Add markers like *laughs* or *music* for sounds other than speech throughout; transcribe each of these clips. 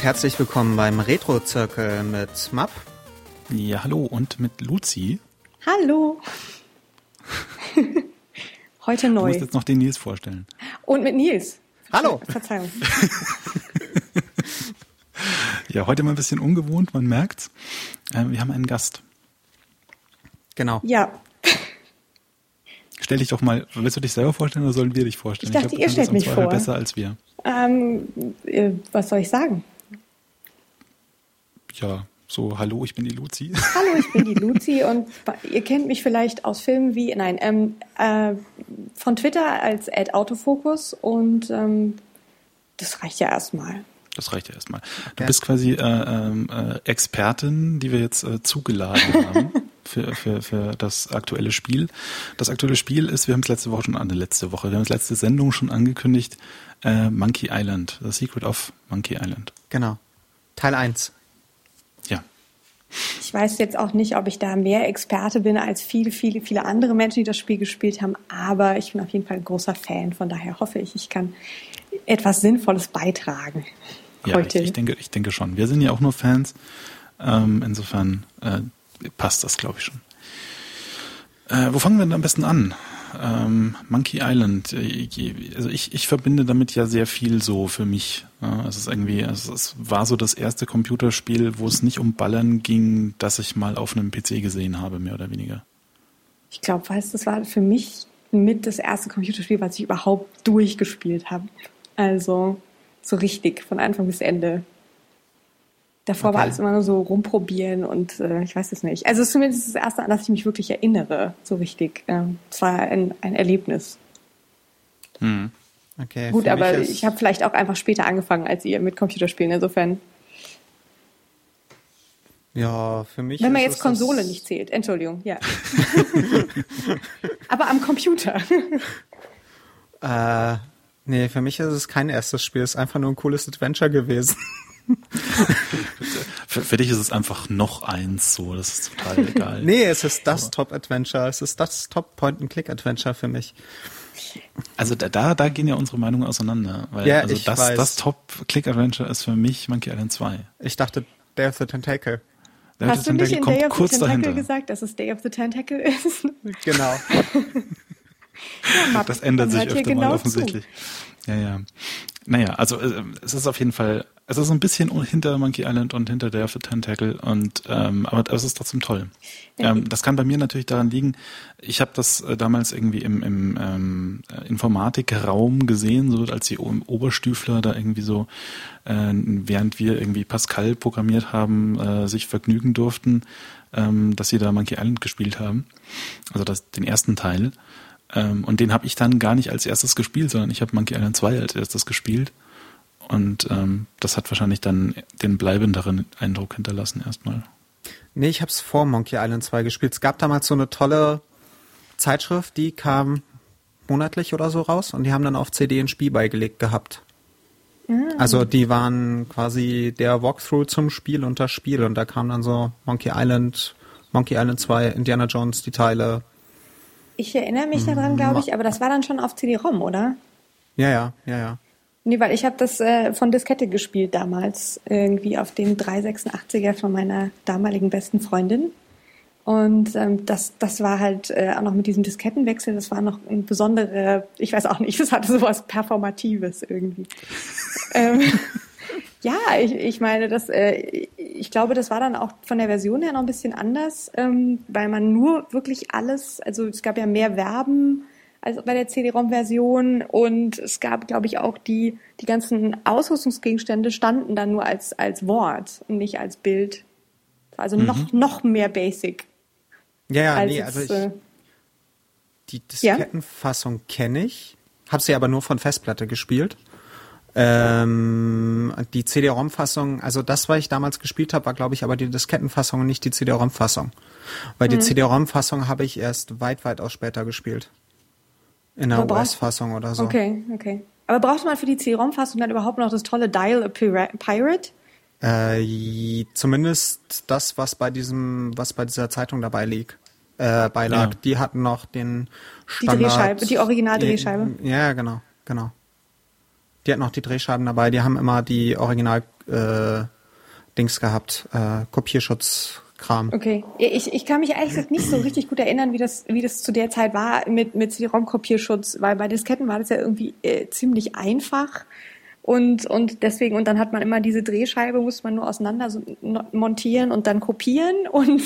Und herzlich willkommen beim Retro-Zirkel mit Map. Ja, hallo und mit Luzi. Hallo. *laughs* Heute neu. Du musst jetzt noch den Nils vorstellen. Und mit Nils. Hallo. Verzeihung. *laughs* ja, heute mal ein bisschen ungewohnt, man merkt's. Äh, wir haben einen Gast. Genau. Ja. Stell dich doch mal, willst du dich selber vorstellen oder sollen wir dich vorstellen? Ich dachte, ich glaub, ihr stellt mich vor. besser als wir. Ähm, äh, was soll ich sagen? Ja, so, hallo, ich bin die Luzi. *laughs* Hallo, ich bin die Luzi und ihr kennt mich vielleicht aus Filmen wie, nein, ähm, äh, von Twitter als Ad Autofocus und ähm, das reicht ja erstmal. Das reicht ja erstmal. Du bist quasi äh, äh, Expertin, die wir jetzt äh, zugeladen *laughs* haben für, für, für das aktuelle Spiel. Das aktuelle Spiel ist, wir haben es letzte Woche schon an, letzte Woche, wir haben es letzte Sendung schon angekündigt, äh, Monkey Island, The Secret of Monkey Island. Genau. Teil 1. Ich weiß jetzt auch nicht, ob ich da mehr Experte bin als viele, viele, viele andere Menschen, die das Spiel gespielt haben, aber ich bin auf jeden Fall ein großer Fan. Von daher hoffe ich, ich kann etwas Sinnvolles beitragen. Ja, heute. Ich, ich denke, ich denke schon. Wir sind ja auch nur Fans. Ähm, insofern äh, passt das, glaube ich, schon. Äh, wo fangen wir denn am besten an? Ähm, Monkey Island, äh, also ich, ich verbinde damit ja sehr viel so für mich. Es ist irgendwie, es, es war so das erste Computerspiel, wo es nicht um Ballern ging, das ich mal auf einem PC gesehen habe, mehr oder weniger. Ich glaube, weißt das war für mich mit das erste Computerspiel, was ich überhaupt durchgespielt habe. Also so richtig, von Anfang bis Ende. Davor okay. war alles immer nur so rumprobieren und äh, ich weiß es nicht. Also es ist zumindest das erste, an das ich mich wirklich erinnere, so richtig. Ähm, es war ein, ein Erlebnis. Hm. Okay, Gut, aber ich habe vielleicht auch einfach später angefangen als ihr mit Computerspielen, insofern. Ja, für mich. Wenn man jetzt Konsole nicht zählt, Entschuldigung, ja. *laughs* aber am Computer. äh, nee, für mich ist es kein erstes Spiel, es ist einfach nur ein cooles Adventure gewesen für, für, dich ist es einfach noch eins so, das ist total *laughs* egal. nee, es ist das Top-Adventure, es ist das Top-Point-and-Click-Adventure für mich. Also da, da, da gehen ja unsere Meinungen auseinander. Weil ja, also das, weiß. das Top-Click-Adventure ist für mich Monkey Island 2. Ich dachte Day of the Tentacle. Day Hast du nicht in Day of the Tentacle dahinter. gesagt, dass es Day of the Tentacle ist? *laughs* Genau. ja, das ändert sich öfter genau mal offensichtlich. Zu. Ja, ja. Naja, also äh, es ist auf jeden Fall es ist ein bisschen hinter Monkey Island und hinter of the Tentacle und ähm, aber es ist trotzdem toll. Ähm, das kann bei mir natürlich daran liegen, ich habe das äh, damals irgendwie im, im ähm, Informatikraum gesehen, so als die Oberstüfler da irgendwie so, äh, während wir irgendwie Pascal programmiert haben, äh, sich vergnügen durften, ähm, dass sie da Monkey Island gespielt haben. Also das, den ersten Teil. Ähm, und den habe ich dann gar nicht als erstes gespielt, sondern ich habe Monkey Island 2 als erstes gespielt. Und ähm, das hat wahrscheinlich dann den bleibenderen Eindruck hinterlassen erstmal. Nee, ich habe es vor Monkey Island 2 gespielt. Es gab damals so eine tolle Zeitschrift, die kam monatlich oder so raus und die haben dann auf CD ein Spiel beigelegt gehabt. Mhm. Also die waren quasi der Walkthrough zum Spiel und das Spiel und da kam dann so Monkey Island, Monkey Island 2, Indiana Jones, die Teile. Ich erinnere mich daran, glaube ich, aber das war dann schon auf CD-ROM, oder? Ja, ja, ja, ja. Nee, weil ich habe das äh, von Diskette gespielt damals, irgendwie auf dem 386er von meiner damaligen besten Freundin. Und ähm, das, das war halt äh, auch noch mit diesem Diskettenwechsel, das war noch ein besondere, ich weiß auch nicht, *laughs* das hatte sowas Performatives irgendwie. *laughs* ähm, ja, ich, ich meine, das, äh, ich glaube, das war dann auch von der Version her noch ein bisschen anders, ähm, weil man nur wirklich alles, also es gab ja mehr Verben, als bei der CD-ROM-Version und es gab, glaube ich, auch die, die ganzen Ausrüstungsgegenstände standen dann nur als, als Wort und nicht als Bild. Also mhm. noch, noch mehr basic. Ja, ja, nee, also ich, äh, die Diskettenfassung ja? kenne ich, habe sie aber nur von Festplatte gespielt. Ähm, die CD-ROM-Fassung, also das, was ich damals gespielt habe, war glaube ich aber die Diskettenfassung und nicht die CD-ROM-Fassung. Weil mhm. die CD-ROM-Fassung habe ich erst weit, weit aus später gespielt. In der US-Fassung oder so. Okay, okay. Aber braucht man für die CD-ROM-Fassung dann überhaupt noch das tolle Dial a Pirate? Äh, zumindest das, was bei diesem, was bei dieser Zeitung dabei liegt. Äh, beilag. Ja. Die hatten noch den Standard. Die Drehscheibe, die Original-Drehscheibe. Ja, genau, genau. Die hatten auch die Drehscheiben dabei. Die haben immer die Original äh, Dings gehabt, äh, Kopierschutz. Kram. Okay. Ich, ich kann mich ehrlich gesagt nicht so richtig gut erinnern, wie das, wie das zu der Zeit war mit, mit CD-ROM-Kopierschutz, weil bei Disketten war das ja irgendwie äh, ziemlich einfach. Und, und deswegen, und dann hat man immer diese Drehscheibe, musste man nur auseinander so montieren und dann kopieren *laughs* und,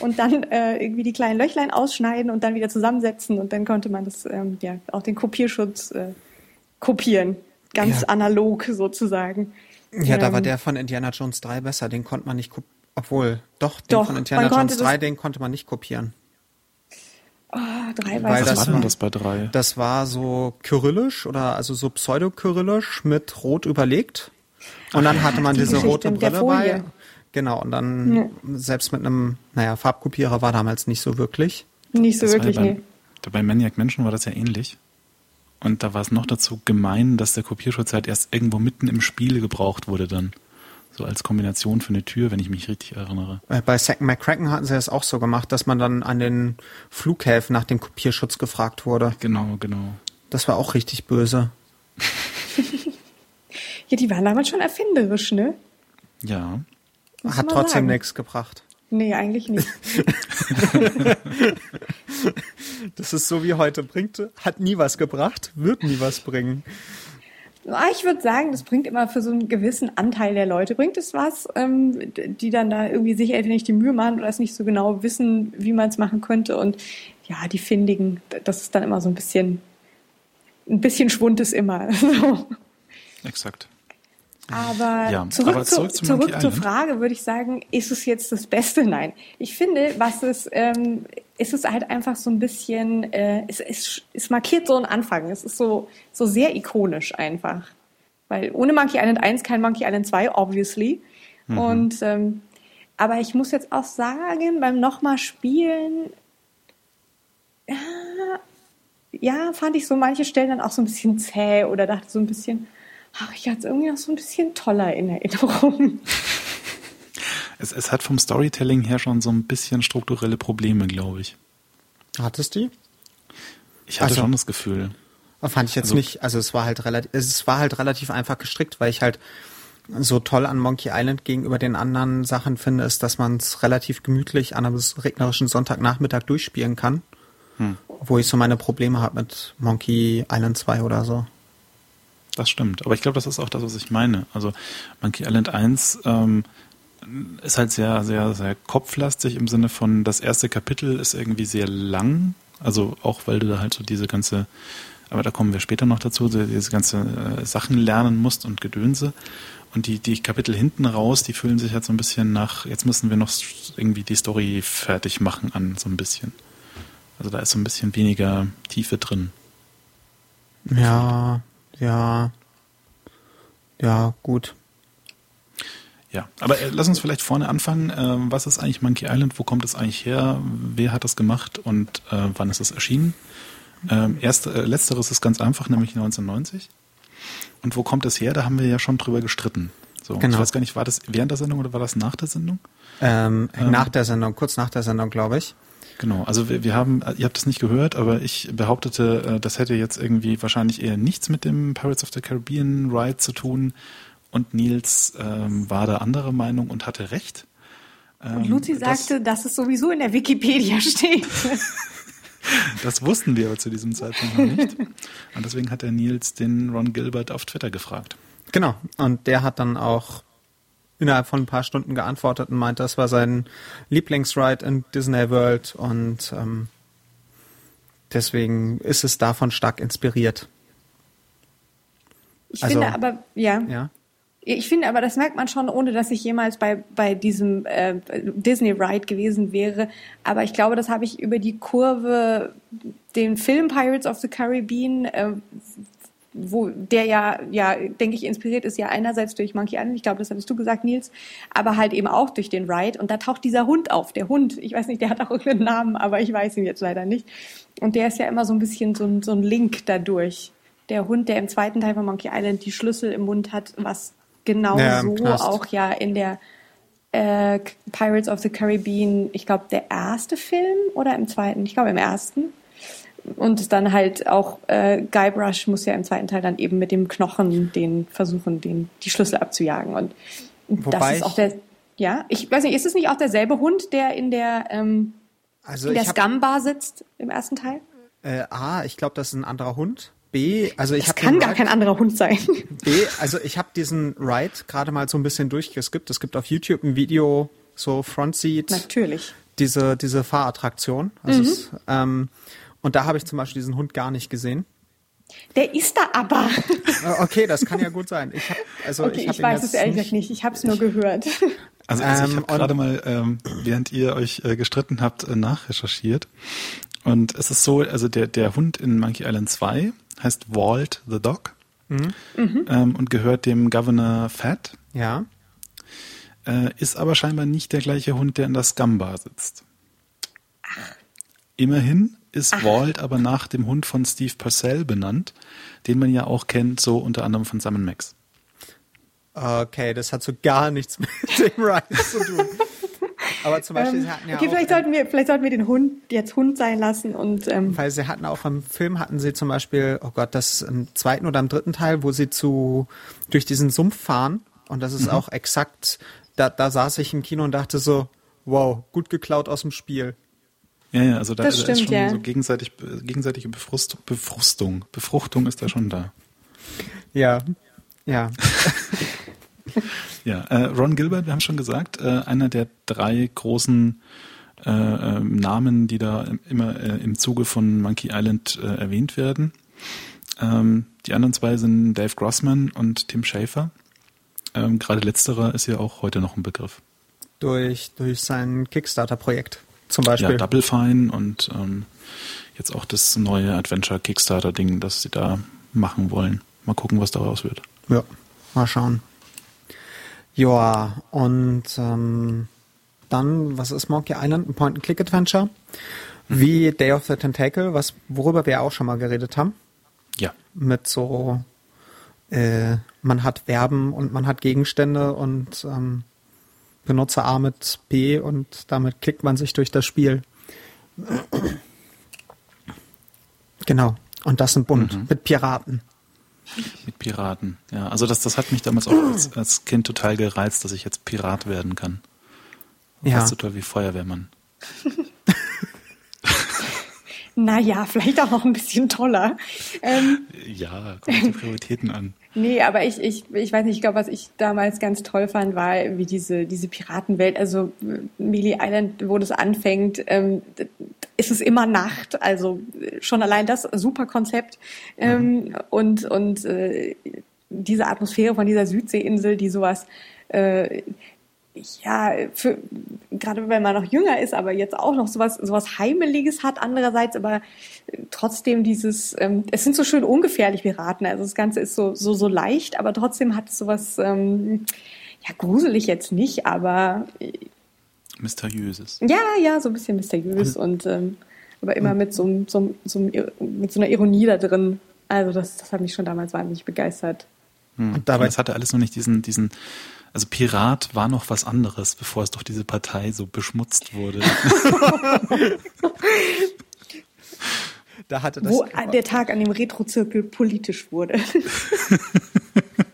und dann äh, irgendwie die kleinen Löchlein ausschneiden und dann wieder zusammensetzen und dann konnte man das, ähm, ja, auch den Kopierschutz äh, kopieren. Ganz ja. analog sozusagen. Ja, da war ähm, der von Indiana Jones 3 besser, den konnte man nicht kopieren. Obwohl, doch, den doch, von Indiana Jones 3, den konnte man nicht kopieren. Oh, drei weiß Was war das bei drei? Das war so kyrillisch oder also so pseudo-kyrillisch mit rot überlegt. Und dann hatte man die diese Geschichte rote Brille bei. Genau, und dann ja. selbst mit einem, naja, Farbkopierer war damals nicht so wirklich. Nicht so das wirklich, bei, nee. Bei Maniac Mansion war das ja ähnlich. Und da war es noch dazu gemein, dass der Kopierschutz halt erst irgendwo mitten im Spiel gebraucht wurde dann. So als Kombination für eine Tür, wenn ich mich richtig erinnere. Äh, bei Second McCracken hatten sie das auch so gemacht, dass man dann an den Flughäfen nach dem Kopierschutz gefragt wurde. Genau, genau. Das war auch richtig böse. *laughs* ja, die waren damals schon erfinderisch, ne? Ja. Muss Hat trotzdem nichts gebracht. Nee, eigentlich nicht. *laughs* das ist so wie heute. Bringt, hat nie was gebracht, wird nie was bringen. Ah, ich würde sagen, das bringt immer für so einen gewissen Anteil der Leute, bringt es was, ähm, die dann da irgendwie sich entweder nicht die Mühe machen oder es nicht so genau wissen, wie man es machen könnte. Und ja, die Findigen, das ist dann immer so ein bisschen, ein bisschen Schwund ist immer. *laughs* So. Exakt. Aber, ja, zurück, aber zurück, zu, zurück zur Frage würde ich sagen, ist es jetzt das Beste? Nein. Ich finde, was es, ähm, ist es halt einfach so ein bisschen, äh, es, es, es markiert so einen Anfang. Es ist so, so sehr ikonisch einfach. Weil ohne Monkey Island 1 kein Monkey Island 2, obviously. Mhm. Und, ähm, aber ich muss jetzt auch sagen, beim nochmal spielen, ja, ja, fand ich so manche Stellen dann auch so ein bisschen zäh oder dachte so ein bisschen, ach, ich hatte es irgendwie noch so ein bisschen toller in Erinnerung. *laughs* Es, es hat vom Storytelling her schon so ein bisschen strukturelle Probleme, glaube ich. Hattest du? Ich hatte also, schon das Gefühl. Fand ich jetzt also, nicht. Also es war halt relativ, es war halt relativ einfach gestrickt, weil ich halt so toll an Monkey Island gegenüber den anderen Sachen finde, ist, dass man es relativ gemütlich an einem regnerischen Sonntagnachmittag durchspielen kann. Hm. Wo ich so meine Probleme habe mit Monkey Island 2 oder so. Das stimmt. Aber ich glaube, das ist auch das, was ich meine. Also Monkey Island 1 ähm, ist halt sehr, sehr, sehr kopflastig im Sinne von, das erste Kapitel ist irgendwie sehr lang. Also auch, weil du da halt so diese ganze, aber da kommen wir später noch dazu, diese ganze äh, Sachen lernen musst und Gedönse. Und die, die Kapitel hinten raus, die fühlen sich halt so ein bisschen nach, jetzt müssen wir noch irgendwie die Story fertig machen an, so ein bisschen. Also da ist so ein bisschen weniger Tiefe drin. Ja, ja. Ja, gut. Ja, aber äh, lass uns vielleicht vorne anfangen. Äh, was ist eigentlich Monkey Island? Wo kommt es eigentlich her? Wer hat das gemacht und äh, wann ist es erschienen? Ähm, erst, äh, letzteres ist ganz einfach, nämlich 1990. Und wo kommt es her? Da haben wir ja schon drüber gestritten. So, genau. Ich weiß gar nicht, war das während der Sendung oder war das nach der Sendung? Ähm, ähm, nach der Sendung, kurz nach der Sendung, glaube ich. Genau, also wir, wir haben, ihr habt es nicht gehört, aber ich behauptete, äh, das hätte jetzt irgendwie wahrscheinlich eher nichts mit dem Pirates of the Caribbean Ride zu tun. Und Nils ähm, war da anderer Meinung und hatte recht. Ähm, und Luzi sagte, das, dass es sowieso in der Wikipedia steht. *laughs* das wussten wir aber zu diesem Zeitpunkt noch nicht. Und deswegen hat der Nils den Ron Gilbert auf Twitter gefragt. Genau, und der hat dann auch innerhalb von ein paar Stunden geantwortet und meint, das war sein Lieblingsride in Disney World und ähm, deswegen ist es davon stark inspiriert. Ich also, finde aber, ja. ja. Ich finde aber, das merkt man schon, ohne dass ich jemals bei, bei diesem äh, Disney Ride gewesen wäre. Aber ich glaube, das habe ich über die Kurve, den Film Pirates of the Caribbean, äh, wo der ja, ja, denke ich, inspiriert ist ja einerseits durch Monkey Island, ich glaube, das hattest du gesagt, Nils, aber halt eben auch durch den Ride. Und da taucht dieser Hund auf. Der Hund, ich weiß nicht, der hat auch irgendeinen Namen, aber ich weiß ihn jetzt leider nicht. Und der ist ja immer so ein bisschen so so ein Link dadurch. Der Hund, der im zweiten Teil von Monkey Island die Schlüssel im Mund hat, was genau ja, so auch ja in der äh, Pirates of the Caribbean, ich glaube, der erste Film oder im zweiten, ich glaube im ersten, und dann halt auch äh, Guybrush muss ja im zweiten Teil dann eben mit dem Knochen den versuchen, den die Schlüssel abzujagen und Wobei das ist auch der ja, ich weiß nicht, ist es nicht auch derselbe Hund, der in der ähm, also in der Scum-Bar sitzt im ersten Teil? Äh, A, ich glaube, das ist ein anderer Hund. B, also ich habe kann gar Ride, kein anderer Hund sein. B, also ich habe diesen Ride gerade mal so ein bisschen durchgeskippt. Es gibt auf YouTube ein Video, so Front Seat. Natürlich. Diese diese Fahrattraktion. Also mhm. es, ähm, und da habe ich zum Beispiel diesen Hund gar nicht gesehen. Der ist da aber. Äh, okay, das kann ja gut sein. Ich hab, also okay, ich, ich weiß es ehrlich gesagt nicht. Ich habe es nur gehört. Also, also ich ähm, habe gerade mal, ähm, während ihr euch äh, gestritten habt, äh, nachrecherchiert. Und es ist so, also der, der Hund in Monkey Island 2 heißt Walt the Dog mhm. ähm, und gehört dem Governor Fat. Ja. Äh, ist aber scheinbar nicht der gleiche Hund, der in der Scumbar sitzt. Ach. Immerhin ist Ach. Walt aber nach dem Hund von Steve Purcell benannt, den man ja auch kennt, so unter anderem von Sam Max. Okay, das hat so gar nichts mit *laughs* dem Rise zu tun. Aber zum Beispiel, ähm, sie hatten ja okay, auch vielleicht sollten wir, vielleicht sollten wir den Hund jetzt Hund sein lassen und. Ähm, weil sie hatten auch im Film hatten sie zum Beispiel, oh Gott, das im zweiten oder im dritten Teil, wo sie zu durch diesen Sumpf fahren und das ist mhm. auch exakt. Da, da saß ich im Kino und dachte so, wow, gut geklaut aus dem Spiel. Ja, ja, also da, da stimmt, ist schon ja. so gegenseitig, gegenseitige Befrust, Befrustung. Befruchtung ist da schon da. Ja, ja. *laughs* *laughs* ja, äh, Ron Gilbert, wir haben schon gesagt, äh, einer der drei großen äh, ähm, Namen, die da immer äh, im Zuge von Monkey Island äh, erwähnt werden. Ähm, die anderen zwei sind Dave Grossman und Tim Schafer. Ähm, Gerade letzterer ist ja auch heute noch ein Begriff. Durch, durch sein Kickstarter-Projekt zum Beispiel. Ja, Double Fine und ähm, jetzt auch das neue Adventure Kickstarter-Ding, das sie da machen wollen. Mal gucken, was daraus wird. Ja, mal schauen. Ja, und ähm, dann, was ist Monkey Island? Ein Point-and-Click-Adventure. Mhm. Wie Day of the Tentacle, was, worüber wir auch schon mal geredet haben. Ja. Mit so, äh, man hat Verben und man hat Gegenstände und ähm, benutze A mit B und damit klickt man sich durch das Spiel. Genau. Und das sind bunt. Mhm. Mit Piraten. Mit Piraten, ja. Also das, das hat mich damals auch als, als Kind total gereizt, dass ich jetzt Pirat werden kann. Ja. Fast so toll wie Feuerwehrmann. *laughs* naja, vielleicht auch noch ein bisschen toller. Ähm, ja, kommt die Prioritäten an. *laughs* Nee, aber ich, ich, ich weiß nicht, ich glaube, was ich damals ganz toll fand, war wie diese, diese Piratenwelt. Also Melee Island, wo das anfängt, ähm, ist es immer Nacht. Also schon allein das super Konzept. Ähm, mhm. Und, und äh, diese Atmosphäre von dieser Südseeinsel, die sowas äh, ja, für, gerade wenn man noch jünger ist, aber jetzt auch noch sowas, sowas Heimeliges hat andererseits, aber trotzdem dieses, ähm, es sind so schön ungefährlich Piraten, also das Ganze ist so, so, so leicht, aber trotzdem hat es sowas, ähm, ja, gruselig jetzt nicht, aber Mysteriöses. Ja, ja, so ein bisschen mysteriös und, ähm, aber immer mit so, so, so, mit so einer Ironie da drin. Also das, das hat mich schon damals wahnsinnig begeistert. Hm. Und dabei, das hatte alles noch nicht diesen, diesen also Pirat war noch was anderes, bevor es durch diese Partei so beschmutzt wurde. *laughs* da hatte das Wo der Tag an dem Retrozirkel politisch wurde. *laughs* *laughs*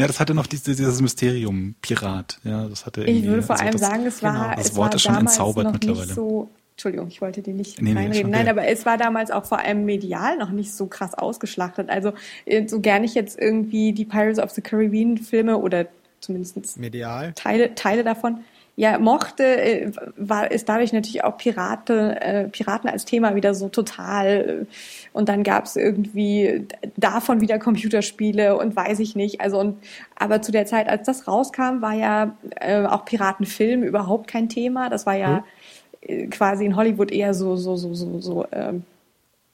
ja, das hatte noch dieses, dieses Mysterium Pirat. Ja, das hatte ich würde vor also allem das, sagen, es war genau, das es Wort war ist schon entzaubert mittlerweile. So, Entschuldigung, ich wollte die nicht nee, reinreden. Nee, Nein, aber es war damals auch vor allem medial noch nicht so krass ausgeschlachtet. Also äh, so gerne ich jetzt irgendwie die Pirates of the Caribbean Filme oder zumindest medial Teile, Teile davon ja mochte, äh, war ist dadurch natürlich auch Pirate, äh, Piraten als Thema wieder so total. Äh, und dann gab es irgendwie davon wieder Computerspiele und weiß ich nicht. Also und aber zu der Zeit, als das rauskam, war ja äh, auch Piratenfilm überhaupt kein Thema. Das war ja hm. quasi in Hollywood eher so so so so so ähm,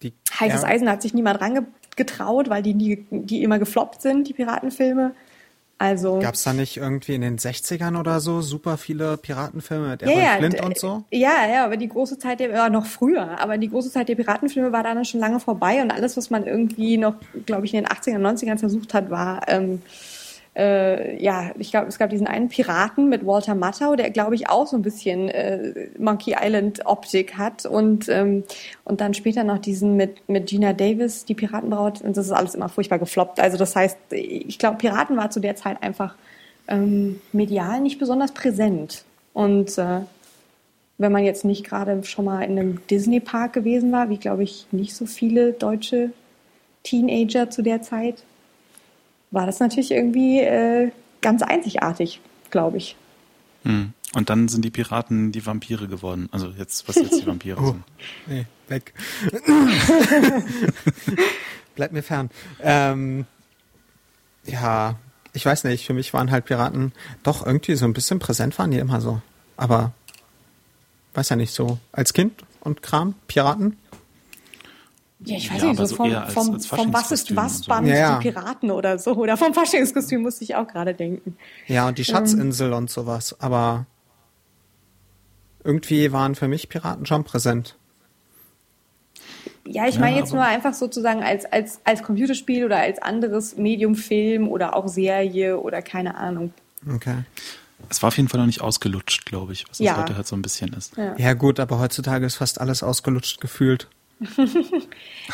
die, heißes ja. Eisen hat sich niemand rangetraut, weil die nie, die immer gefloppt sind, die Piratenfilme. Also gab es da nicht irgendwie in den 60ern oder so super viele Piratenfilme mit Errol ja, Flint und so? Ja, ja, aber die große Zeit der war noch früher, aber die große Zeit der Piratenfilme war dann schon lange vorbei und alles, was man irgendwie noch, glaube ich, in den 80ern, 90ern versucht hat, war ähm, äh, ja, ich glaube, es gab diesen einen Piraten mit Walter Matthau, der glaube ich auch so ein bisschen äh, Monkey Island Optik hat und ähm, und dann später noch diesen mit mit Gina Davis, die Piratenbraut und das ist alles immer furchtbar gefloppt. Also das heißt, ich glaube, Piraten war zu der Zeit einfach ähm, medial nicht besonders präsent und äh, wenn man jetzt nicht gerade schon mal in einem Disney Park gewesen war, wie glaube ich nicht so viele deutsche Teenager zu der Zeit, war das natürlich irgendwie äh, ganz einzigartig, glaube ich. Hm. Und dann sind die Piraten die Vampire geworden. Also jetzt, was jetzt die *laughs* Vampire oh, sind. Nee, weg. *laughs* Bleib mir fern. Ähm, ja, ich weiß nicht, für mich waren halt Piraten doch irgendwie so ein bisschen präsent, waren die immer so. Aber weiß ja nicht so. Als Kind und Kram, Piraten? Ja, ich weiß ja, nicht, so, so vom, als, vom, als vom Was ist was Band, ja, ja. die Piraten oder so. Oder vom Faschingskostüm musste ich auch gerade denken. Ja, und die Schatzinsel ähm. und sowas. Aber irgendwie waren für mich Piraten schon präsent. Ja, ich meine jetzt nur einfach sozusagen als, als, als Computerspiel oder als anderes Medium, Film oder auch Serie oder keine Ahnung. Okay. Es war auf jeden Fall noch nicht ausgelutscht, glaube ich, was ja. heute halt so ein bisschen ist. Ja. ja. gut, aber heutzutage ist fast alles ausgelutscht gefühlt. *laughs*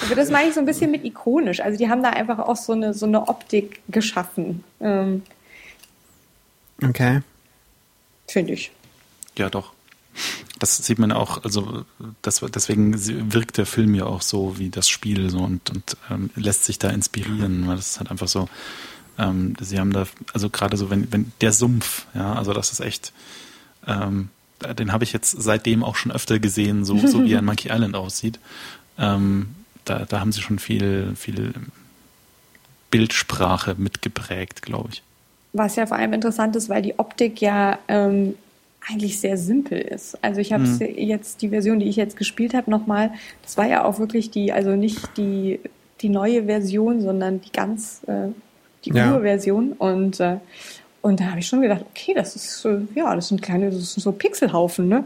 also das meine ich so ein bisschen mit ikonisch. Also die haben da einfach auch so eine, so eine Optik geschaffen. Ähm, okay. Finde ich. Ja, doch. Das sieht man auch, also das, deswegen wirkt der Film ja auch so wie das Spiel so und, und ähm, lässt sich da inspirieren, weil das ist halt einfach so, ähm, sie haben da, also gerade so, wenn, wenn der Sumpf, ja, also das ist echt, ähm, den habe ich jetzt seitdem auch schon öfter gesehen, so, so wie er in *laughs* Monkey Island aussieht. Ähm, da, da haben sie schon viel, viel Bildsprache mitgeprägt, glaube ich. Was ja vor allem interessant ist, weil die Optik ja ähm, eigentlich sehr simpel ist. Also ich habe mhm. jetzt die Version, die ich jetzt gespielt habe, nochmal, das war ja auch wirklich die, also nicht die, die neue Version, sondern die ganz äh, die ja. Urversion. Und, äh, und da habe ich schon gedacht, okay, das ist, äh, ja, das sind kleine, das sind so Pixelhaufen, ne?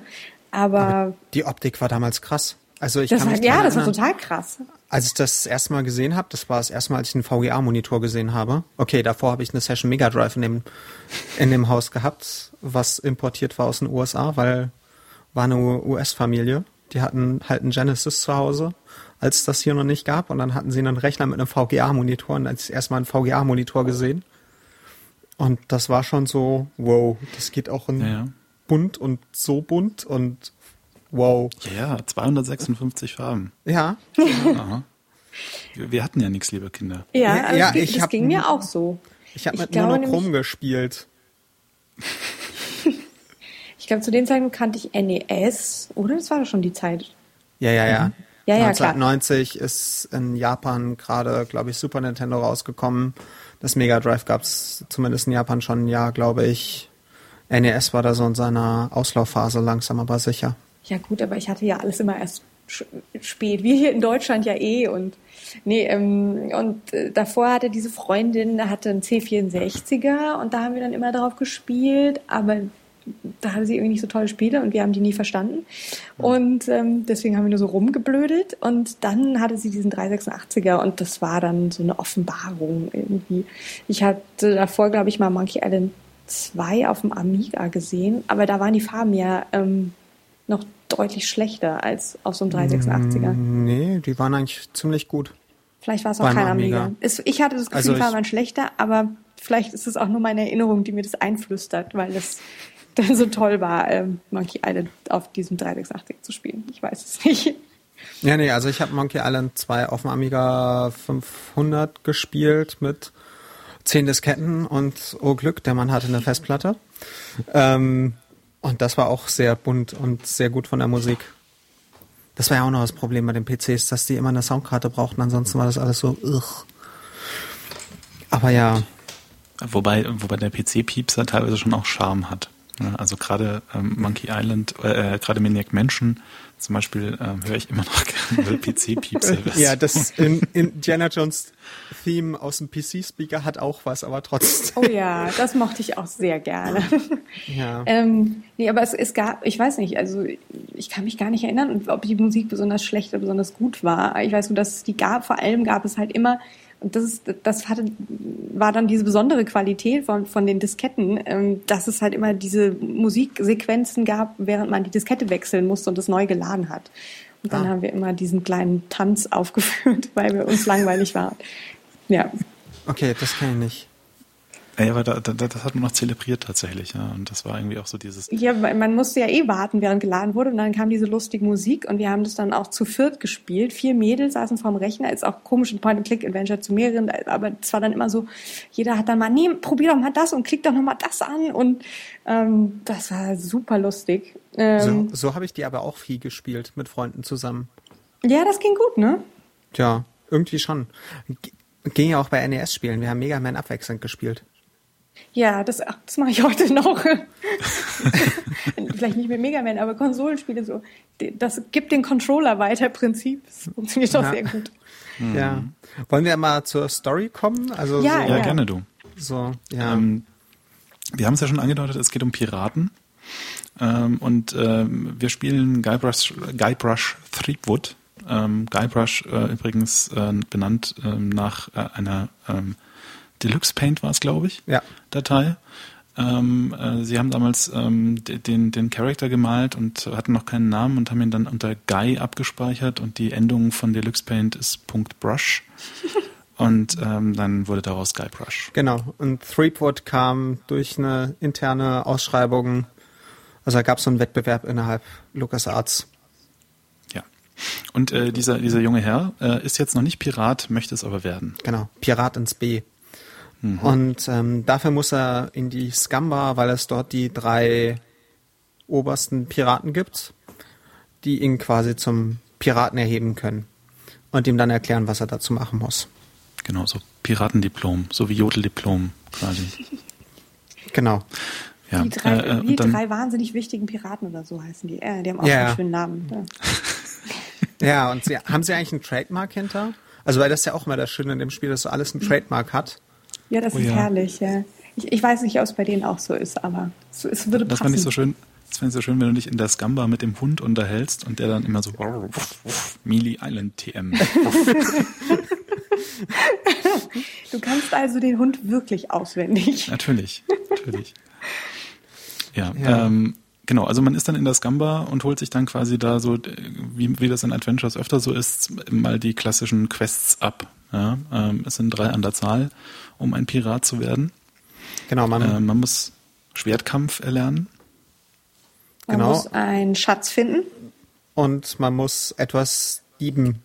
Aber, Aber die Optik war damals krass. Also ich das kann mich war, ja, das war total krass. Als ich das erste Mal gesehen habe, das war das erste Mal, als ich einen VGA-Monitor gesehen habe. Okay, davor habe ich eine Session Mega Drive in dem, in dem Haus gehabt, was importiert war aus den USA, weil war eine US-Familie. Die hatten halt einen Genesis zu Hause als das hier noch nicht gab. Und dann hatten sie einen Rechner mit einem VGA-Monitor und als erstmal einen VGA-Monitor gesehen. Und das war schon so, wow, das geht auch in ja. bunt und so bunt und wow. Ja, 256 Farben. Ja. Aha. Wir hatten ja nichts, liebe Kinder. Ja, also ja ich das hab, ging mir auch so. Ich habe mit glaube, Monochrom gespielt. *laughs* ich glaube, zu den Zeiten kannte ich NES, oder? Das war doch schon die Zeit. Ja, ja, ja. Mhm. Ja, ja, 1990 klar. ist in Japan gerade, glaube ich, Super Nintendo rausgekommen. Das Mega Drive gab es zumindest in Japan schon ein Jahr, glaube ich. NES war da so in seiner Auslaufphase langsam, aber sicher. Ja gut, aber ich hatte ja alles immer erst spät. Wir hier in Deutschland ja eh und nee, ähm, und äh, davor hatte diese Freundin, hatte einen C64er und da haben wir dann immer drauf gespielt, aber da hatte sie irgendwie nicht so tolle Spiele und wir haben die nie verstanden. Und ähm, deswegen haben wir nur so rumgeblödet. Und dann hatte sie diesen 386er und das war dann so eine Offenbarung irgendwie. Ich hatte davor, glaube ich, mal Monkey Island 2 auf dem Amiga gesehen, aber da waren die Farben ja ähm, noch deutlich schlechter als auf so einem 386er. Nee, die waren eigentlich ziemlich gut. Vielleicht war es auch kein Amiga. Amiga. ich hatte das Gefühl, also die Farben waren schlechter, aber vielleicht ist es auch nur meine Erinnerung, die mir das einflüstert, weil das dann *laughs* so toll war, ähm, Monkey Island auf diesem 386 zu spielen. Ich weiß es nicht. Ja, nee, also ich habe Monkey Island 2 auf dem Amiga 500 gespielt mit 10 Disketten und oh Glück, der Mann hatte eine Festplatte. Ähm, und das war auch sehr bunt und sehr gut von der Musik. Das war ja auch noch das Problem bei den PCs, dass die immer eine Soundkarte brauchten, ansonsten war das alles so, ugh. Aber ja. Wobei, wobei der PC-Piepser teilweise schon auch Charme hat. Also gerade ähm, Monkey Island, äh, gerade Maniac Mansion zum Beispiel ähm, höre ich immer noch gerne *laughs* PC-Piepse. *laughs* ja, das in, Indiana Jones Theme aus dem PC-Speaker hat auch was, aber trotzdem. Oh ja, das mochte ich auch sehr gerne. Ja. ähm, nee, aber es, es gab, ich weiß nicht, also ich kann mich gar nicht erinnern, ob die Musik besonders schlecht oder besonders gut war. Ich weiß nur, dass es die gab, vor allem gab es halt immer das, ist, das hatte, war dann diese besondere Qualität von, von den Disketten, ähm, dass es halt immer diese Musiksequenzen gab, während man die Diskette wechseln musste und es neu geladen hat. Und dann ah. haben wir immer diesen kleinen Tanz *laughs* aufgeführt, weil wir uns langweilig waren. Ja. Okay, das kann ich nicht. Ja, aber da, da, das hat man noch zelebriert tatsächlich, ja. Und das war irgendwie auch so dieses. Ja, man musste ja eh warten, während geladen wurde. Und dann kam diese lustige Musik und wir haben das dann auch zu viert gespielt. Vier Mädels saßen vorm Rechner. Ist auch komisch, ein Point-and-Click-Adventure zu mehreren. Aber es war dann immer so, jeder hat dann mal, nee, probier doch mal das und klick doch noch mal das an. Und ähm, das war super lustig. Ähm, so so habe ich die aber auch viel gespielt mit Freunden zusammen. Ja, das ging gut, ne? Tja, irgendwie schon. Ging ja auch bei NES-Spielen. Wir haben Mega Man abwechselnd gespielt. Ja, das, das mache ich heute *laughs* noch. Vielleicht nicht mit Mega Man, aber Konsolenspiele so. Das gibt den Controller weiter Prinzip. Das funktioniert doch ja. sehr gut. Mhm. Ja. Wollen wir mal zur Story kommen? Also ja, so, ja, gerne du. So, ja. Ähm, wir haben es ja schon angedeutet, es geht um Piraten. Ähm, und ähm, wir spielen Guybrush, Guybrush Threepwood. Ähm, Guybrush äh, übrigens äh, benannt ähm, nach äh, einer ähm, Deluxe Paint war es, glaube ich, ja. Datei. Ähm, äh, sie haben damals ähm, den, den Charakter gemalt und hatten noch keinen Namen und haben ihn dann unter Guy abgespeichert und die Endung von Deluxe Paint ist Punkt .brush. *laughs* und ähm, dann wurde daraus Guybrush. Genau. Und Threepwood kam durch eine interne Ausschreibung, also da gab es so einen Wettbewerb innerhalb LucasArts. Ja. Und äh, dieser, dieser junge Herr äh, ist jetzt noch nicht Pirat, möchte es aber werden. Genau. Pirat ins B. Mhm. Und ähm, dafür muss er in die Scamba, weil es dort die drei obersten Piraten gibt, die ihn quasi zum Piraten erheben können und ihm dann erklären, was er dazu machen muss. Genau, so Piratendiplom, so wie Jodeldiplom quasi. *laughs* genau. Ja. Die, drei, äh, die dann, drei wahnsinnig wichtigen Piraten oder so heißen die. Äh, die haben auch ja. einen schönen Namen. Ja, *laughs* ja und sie, haben sie eigentlich einen Trademark hinter? Also weil das ja auch immer das Schöne in dem Spiel, dass so alles einen Trademark hat. Ja, das oh, ist ja. herrlich, ja. Ich, ich, weiß nicht, ob es bei denen auch so ist, aber es, es würde passen. Das fand ich so schön. Das fände ich so schön, wenn du dich in der Scamba mit dem Hund unterhältst und der dann immer so Mealy Island TM. *laughs* du kannst also den Hund wirklich auswendig. *laughs* Natürlich, natürlich. Ja, ja. Ähm, genau. Also man ist dann in der Scamba und holt sich dann quasi da so, wie, wie das in Adventures öfter so ist, mal die klassischen Quests ab. Ja, ähm, es sind drei an der Zahl um ein Pirat zu werden. Genau, man, äh, man muss Schwertkampf erlernen. Man genau. muss einen Schatz finden. Und man muss etwas dieben.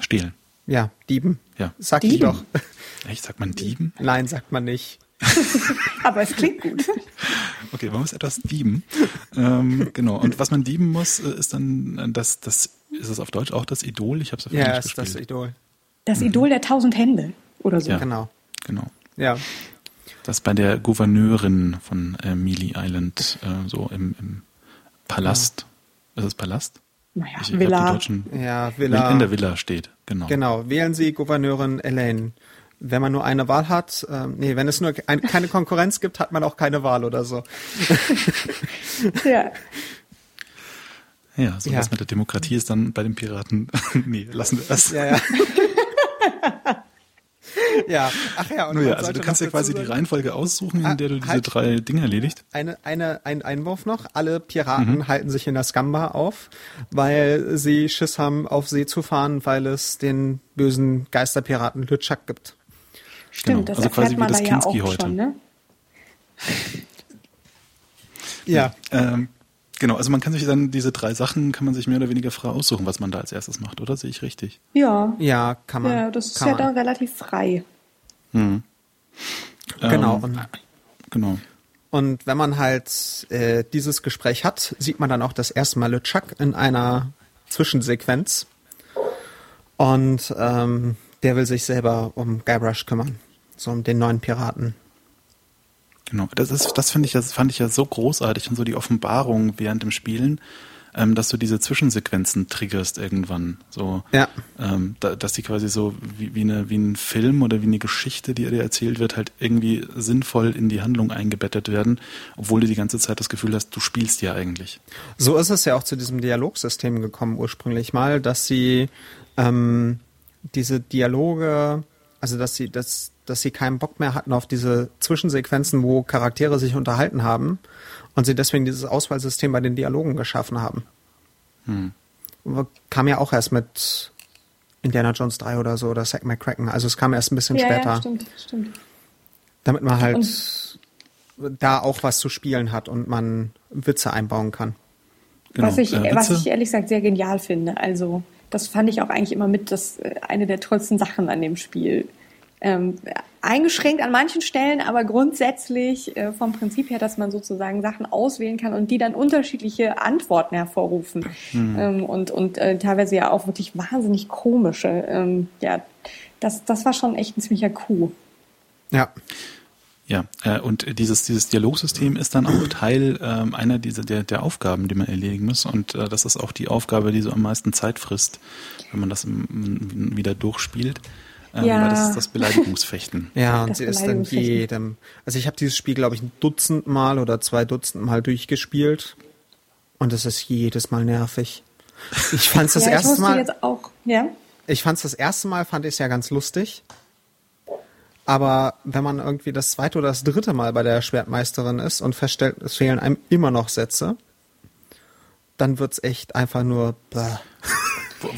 Stehlen. Ja, dieben. Ja. Sag dieben. ich doch. *laughs* Echt, sagt man dieben? Nein, sagt man nicht. *laughs* Aber es klingt gut. *laughs* Okay, man muss etwas dieben. ähm, genau. Und was man dieben muss, äh, ist dann das, das, ist es auf Deutsch auch das Idol? Ich habe es auf ja, Englisch gespielt. Ja, ist das Idol. Das mhm. Idol der tausend Hände oder so. Ja, genau. Genau. Ja. Das bei der Gouverneurin von äh, Mealy Island, äh, so im, im Palast. Ja. Ist es Palast? Naja, ich, Villa. Deutschen, ja, Villa. In der Villa steht, genau. Genau. Wählen Sie Gouverneurin Elaine. Wenn man nur eine Wahl hat, äh, nee, wenn es nur ein, keine Konkurrenz gibt, hat man auch keine Wahl oder so. *laughs* ja. Ja, so ja. was mit der Demokratie ist dann bei den Piraten. *laughs* nee, lassen wir das. Ja, ja. *laughs* ja, ach ja. Und ja, also du kannst ja quasi die Reihenfolge aussuchen, in ah, der du diese halt drei Dinge erledigt. Eine, eine, ein Einwurf noch. Alle Piraten mhm. halten sich in der Skamba auf, weil sie Schiss haben, auf See zu fahren, weil es den bösen Geisterpiraten Lütschak gibt. Stimmt, genau. das also quasi wie das da Kinski ja heute. Schon, ne? ja. Ähm, Genau, also man kann sich dann diese drei Sachen, kann man sich mehr oder weniger frei aussuchen, was man da als erstes macht, oder? Sehe ich richtig? Ja. Ja, kann man. Ja, das ist ja man. dann relativ frei. Hm. Genau. Ähm, genau. Und wenn man halt äh, dieses Gespräch hat, sieht man dann auch das erste Mal LeChuck in einer Zwischensequenz. Und ähm, der will sich selber um Guybrush kümmern. So um den neuen Piraten. Genau, das ist, das finde ich, das fand ich ja so großartig und so die Offenbarung während dem Spielen, ähm, dass du diese Zwischensequenzen triggerst irgendwann, so, ja. ähm, da, dass die quasi so wie, wie eine wie ein Film oder wie eine Geschichte, die dir erzählt wird, halt irgendwie sinnvoll in die Handlung eingebettet werden, obwohl du die ganze Zeit das Gefühl hast, du spielst ja eigentlich. So ist es ja auch zu diesem Dialogsystem gekommen ursprünglich mal, dass sie ähm, diese Dialoge, also dass sie, dass, dass sie keinen Bock mehr hatten auf diese Zwischensequenzen, wo Charaktere sich unterhalten haben und sie deswegen dieses Auswahlsystem bei den Dialogen geschaffen haben. Hm. Kam ja auch erst mit Indiana Jones 3 oder so oder Zack McCracken. Also es kam erst ein bisschen ja, später. Ja, stimmt, stimmt. Damit man halt und da auch was zu spielen hat und man Witze einbauen kann. Genau. Was, ich, äh, was ich ehrlich gesagt sehr genial finde. Also das fand ich auch eigentlich immer mit das äh, eine der tollsten Sachen an dem Spiel. Ähm, eingeschränkt an manchen Stellen, aber grundsätzlich äh, vom Prinzip her, dass man sozusagen Sachen auswählen kann und die dann unterschiedliche Antworten hervorrufen mhm. ähm, und und äh, teilweise ja auch wirklich wahnsinnig komische. Ähm, ja, das das war schon echt ein ziemlicher Coup. Ja. Ja, äh, und dieses, dieses Dialogsystem ist dann auch Teil ähm, einer dieser der, der Aufgaben, die man erledigen muss. Und äh, das ist auch die Aufgabe, die so am meisten Zeit frisst, wenn man das wieder durchspielt. Ähm, ja. Weil das ist das Beleidigungsfechten. *laughs* ja, und sie ist dann jedem. Also ich habe dieses Spiel, glaube ich, ein Dutzend Mal oder zwei Dutzend Mal durchgespielt. Und es ist jedes Mal nervig. Ich fand es das ja, erste Mal. Jetzt auch, ja? Ich fand es das erste Mal, fand ich es ja ganz lustig. Aber wenn man irgendwie das zweite oder das dritte Mal bei der Schwertmeisterin ist und feststellt, es fehlen einem immer noch Sätze, dann wird's echt einfach nur. Blah.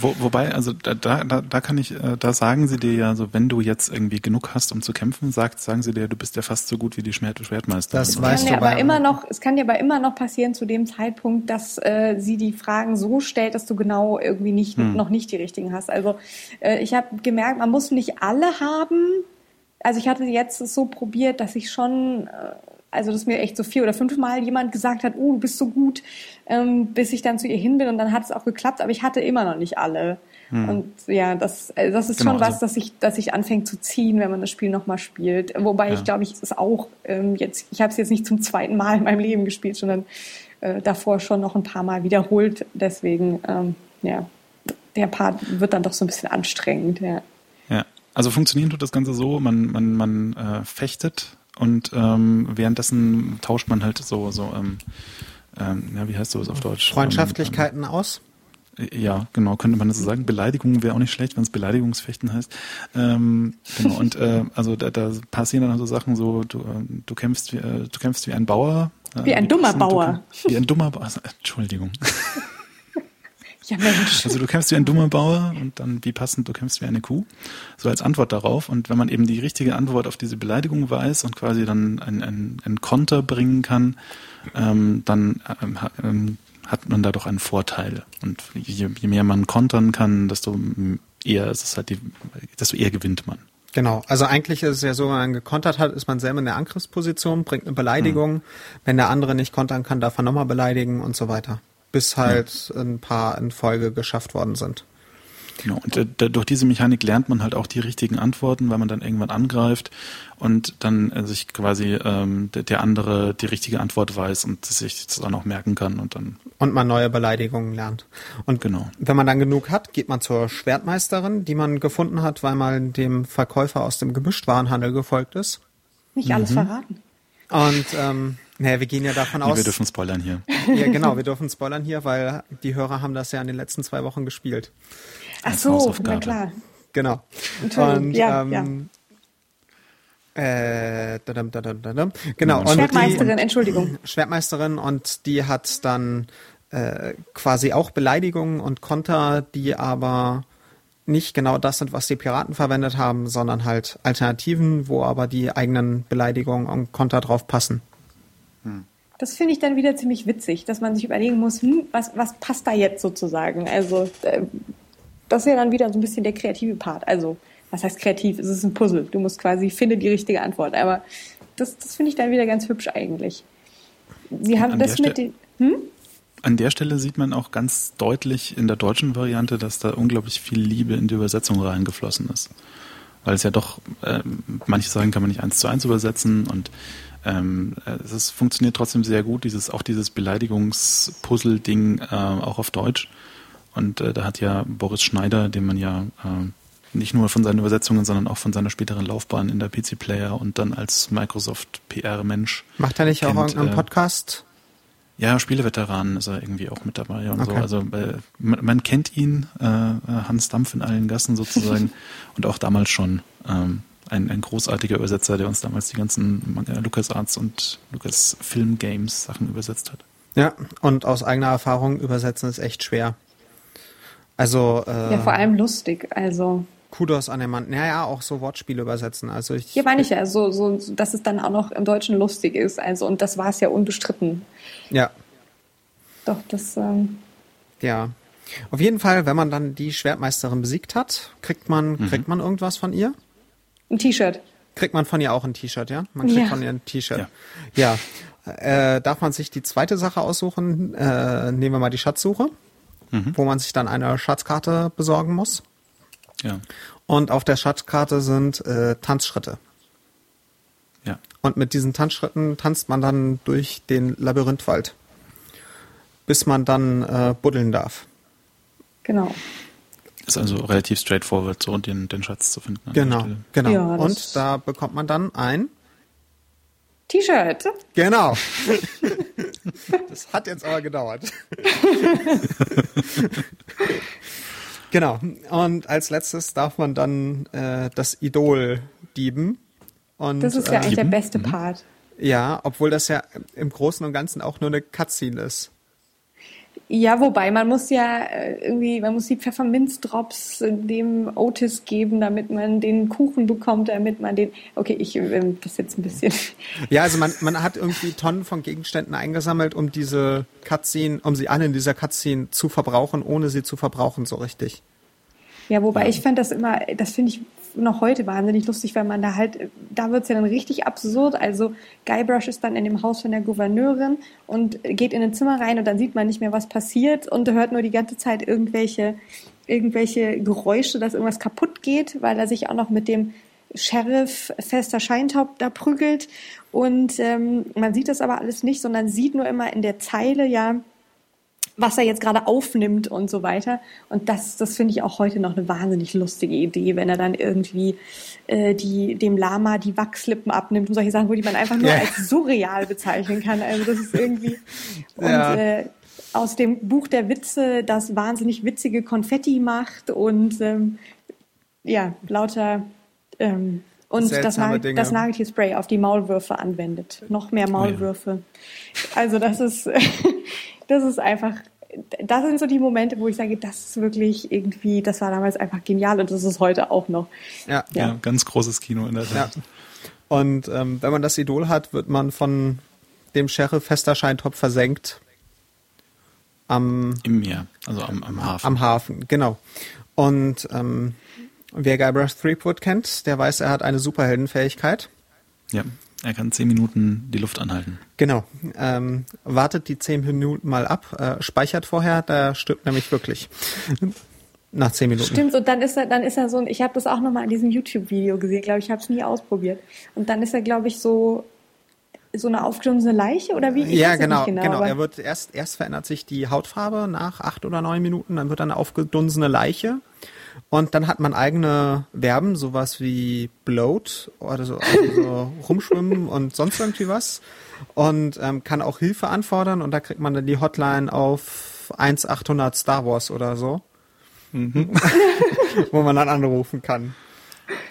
Wo, wobei, also da, da, da kann ich, äh, da sagen sie dir ja, so wenn du jetzt irgendwie genug hast, um zu kämpfen, sagt, sagen sie dir, du bist ja fast so gut wie die Schwertmeisterin. Das weißt kann du aber immer noch, es kann dir aber immer noch passieren zu dem Zeitpunkt, dass äh, sie die Fragen so stellt, dass du genau irgendwie nicht hm. noch nicht die richtigen hast. Also äh, ich habe gemerkt, man muss nicht alle haben, also ich hatte jetzt so probiert, dass ich schon, äh, also dass mir echt so vier oder fünfmal jemand gesagt hat, oh, du bist so gut, ähm, bis ich dann zu ihr hin bin und dann hat es auch geklappt, aber ich hatte immer noch nicht alle. Hm. Und ja, das, also das ist genau, schon was, also, dass ich, dass ich anfängt zu ziehen, wenn man das Spiel nochmal spielt. Wobei ja. ich glaube, ich es auch ähm, jetzt, ich habe es jetzt nicht zum zweiten Mal in meinem Leben gespielt, sondern äh, davor schon noch ein paar Mal wiederholt. Deswegen, ähm, ja, der Part wird dann doch so ein bisschen anstrengend, ja. Ja, also funktionieren tut das Ganze so, man, man, man äh, fechtet und ähm, währenddessen tauscht man halt so, so ähm, ähm, ja, wie heißt sowas auf Deutsch? Freundschaftlichkeiten ähm, aus? Äh, ja, genau, könnte man das so sagen. Beleidigung wäre auch nicht schlecht, wenn es Beleidigungsfechten heißt. Ähm, genau, und äh, *laughs* also da, da passieren dann so Sachen so, du, äh, du kämpfst wie, äh, du kämpfst wie ein Bauer. Äh, wie ein dummer Bauer. Du, wie ein dummer Bauer. Also, Entschuldigung. *laughs* Ja, Mensch. Also du kämpfst wie ein dummer Bauer und dann wie passend, du kämpfst wie eine Kuh. So als Antwort darauf. Und wenn man eben die richtige Antwort auf diese Beleidigung weiß und quasi dann ein, ein, ein Konter bringen kann, ähm, dann ähm, ähm, hat man da doch einen Vorteil. Und je, je mehr man kontern kann, desto eher ist es halt die, desto eher gewinnt man. Genau, also eigentlich ist es ja so, wenn man gekontert hat, ist man selber in der Angriffsposition, bringt eine Beleidigung. Hm. Wenn der andere nicht kontern kann, darf er nochmal beleidigen und so weiter bis halt ja. ein paar in Folge geschafft worden sind. Genau, und äh, durch diese Mechanik lernt man halt auch die richtigen Antworten, weil man dann irgendwann angreift und dann äh, sich quasi ähm, der, der, andere die richtige Antwort weiß und sich das dann auch merken kann und dann. Und man neue Beleidigungen lernt. Und genau. wenn man dann genug hat, geht man zur Schwertmeisterin, die man gefunden hat, weil man dem Verkäufer aus dem Gemischtwarenhandel gefolgt ist. Nicht alles mhm. verraten. Und ähm, naja, wir gehen ja davon aus. Wir dürfen spoilern hier. Ja, genau, wir dürfen spoilern hier, weil die Hörer haben das ja in den letzten zwei Wochen gespielt. Ach so, na klar. Genau. Und, ja, ähm, ja. Äh, dadam, dadam, dadam. Genau. Und Schwertmeisterin, die, Entschuldigung. Schwertmeisterin und die hat dann äh, quasi auch Beleidigungen und Konter, die aber nicht genau das sind, was die Piraten verwendet haben, sondern halt Alternativen, wo aber die eigenen Beleidigungen und Konter drauf passen. Das finde ich dann wieder ziemlich witzig, dass man sich überlegen muss, hm, was, was passt da jetzt sozusagen? Also äh, das ist ja dann wieder so ein bisschen der kreative Part. Also was heißt kreativ? Es ist ein Puzzle. Du musst quasi finde die richtige Antwort. Aber das, das finde ich dann wieder ganz hübsch eigentlich. Sie haben das mit den. Hm? An der Stelle sieht man auch ganz deutlich in der deutschen Variante, dass da unglaublich viel Liebe in die Übersetzung reingeflossen ist. Weil es ja doch, äh, manche Sachen kann man nicht eins zu eins übersetzen und ähm, es ist, funktioniert trotzdem sehr gut, dieses, auch dieses Beleidigungspuzzle-Ding äh, auch auf Deutsch. Und äh, da hat ja Boris Schneider, den man ja äh, nicht nur von seinen Übersetzungen, sondern auch von seiner späteren Laufbahn in der PC Player und dann als Microsoft PR-Mensch. Macht er nicht kennt, auch irgendeinen äh, Podcast? Ja, Spieleveteranen ist er irgendwie auch mit dabei und okay. so. Also äh, man, man, kennt ihn, äh, Hans Dampf in allen Gassen sozusagen *laughs* und auch damals schon ähm, ein, ein großartiger Übersetzer, der uns damals die ganzen LucasArts und Lucas Film Games Sachen übersetzt hat. Ja, und aus eigener Erfahrung übersetzen ist echt schwer. Also äh, ja, vor allem lustig. Also Kudos an den Mann. Naja, auch so Wortspiele übersetzen. Also ich, Hier meine ich ja, so, so, dass es dann auch noch im Deutschen lustig ist. Also, und das war es ja unbestritten. Ja. Doch, das. Ähm ja. Auf jeden Fall, wenn man dann die Schwertmeisterin besiegt hat, kriegt man, mhm. kriegt man irgendwas von ihr? Ein T-Shirt. Kriegt man von ihr auch ein T-Shirt, ja? Man kriegt ja. von ihr ein T-Shirt. Ja. ja. Äh, darf man sich die zweite Sache aussuchen? Äh, nehmen wir mal die Schatzsuche, mhm. wo man sich dann eine Schatzkarte besorgen muss. Ja. Und auf der Schatzkarte sind äh, Tanzschritte. Ja. Und mit diesen Tanzschritten tanzt man dann durch den Labyrinthwald, bis man dann äh, buddeln darf. Genau. Ist also relativ straightforward, so den, den Schatz zu finden. Genau, genau. Ja, und da bekommt man dann ein T-Shirt. Genau. *laughs* das hat jetzt aber gedauert. *laughs* Genau. Und als letztes darf man dann äh, das Idol dieben. Und, das ist ja äh, eigentlich der beste mhm. Part. Ja, obwohl das ja im Großen und Ganzen auch nur eine Cutscene ist. Ja, wobei man muss ja äh, irgendwie, man muss die Pfefferminzdrops dem Otis geben, damit man den Kuchen bekommt, damit man den. Okay, ich äh, das jetzt ein bisschen. *laughs* Ja, also man, man hat irgendwie Tonnen von Gegenständen eingesammelt, um diese Cutscene, um sie alle in dieser Cutscene zu verbrauchen, ohne sie zu verbrauchen, so richtig. Ja, wobei ja. ich fand das immer, das finde ich noch heute wahnsinnig lustig, weil man da halt, da wird's ja dann richtig absurd. Also Guybrush ist dann in dem Haus von der Gouverneurin und geht in ein Zimmer rein und dann sieht man nicht mehr, was passiert und hört nur die ganze Zeit irgendwelche, irgendwelche Geräusche, dass irgendwas kaputt geht, weil er sich auch noch mit dem Sheriff Fester Scheintaup da prügelt. Und ähm, man sieht das aber alles nicht, sondern sieht nur immer in der Zeile ja, was er jetzt gerade aufnimmt und so weiter. Und das, das finde ich auch heute noch eine wahnsinnig lustige Idee, wenn er dann irgendwie äh, die, dem Lama die Wachslippen abnimmt und solche Sachen, wo die man einfach nur yeah. als surreal bezeichnen kann. Also das ist irgendwie *laughs* und ja. äh, aus dem Buch der Witze das wahnsinnig witzige Konfetti macht und ähm, ja, lauter ähm, und das, Nagel, das Nageltierspray auf die Maulwürfe anwendet. Noch mehr Maulwürfe. Oh ja. Also das ist *laughs* das ist einfach, das sind so die Momente, wo ich sage, das ist wirklich irgendwie, das war damals einfach genial und das ist heute auch noch. Ja, ja. ja ganz großes Kino in der Tat. Ja. Und ähm, wenn man das Idol hat, wird man von dem Sheriff Fester Scheintopf versenkt. Am, Im Meer, also am, am Hafen. Am Hafen, genau. Und ähm, wer Guybrush Threepwood kennt, der weiß, er hat eine Superheldenfähigkeit. Ja. Er kann zehn Minuten die Luft anhalten. Genau. Ähm, wartet die zehn Minuten mal ab, äh, speichert vorher, da stirbt nämlich wirklich. Nach zehn Minuten. Stimmt, und dann ist er, dann ist er so, ich habe das auch nochmal in diesem YouTube-Video gesehen, glaube ich, habe es nie ausprobiert. Und dann ist er, glaube ich, so so eine aufgedunsene Leiche oder wie? Ich ja, genau, genau. genau. Er wird erst erst verändert sich die Hautfarbe nach acht oder neun Minuten, dann wird er eine aufgedunsene Leiche und dann hat man eigene Verben, sowas wie bloat oder so, also so *laughs* rumschwimmen und sonst irgendwie was. Und ähm, kann auch Hilfe anfordern und da kriegt man dann die Hotline auf 1800 Star Wars oder so. Mhm. *laughs* Wo man dann anrufen kann.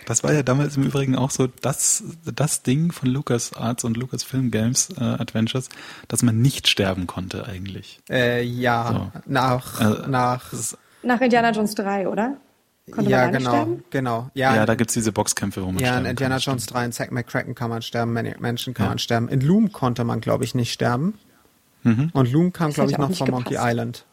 Das war ja damals im Übrigen auch so das, das Ding von Lucas Arts und Lucas Film Games äh, Adventures, dass man nicht sterben konnte eigentlich. Äh, ja, so. nach, äh, nach, nach Indiana Jones 3, oder? Konnte ja, genau, sterben? genau. Ja, ja da gibt's diese Boxkämpfe, wo man Ja, in Indiana Jones 3 in Zack McCracken kann man sterben, Menschen kann ja. man sterben. In Loom konnte man, glaube ich, nicht sterben. Mhm. Und Loom kam, glaube ich, noch von gepasst. Monkey Island.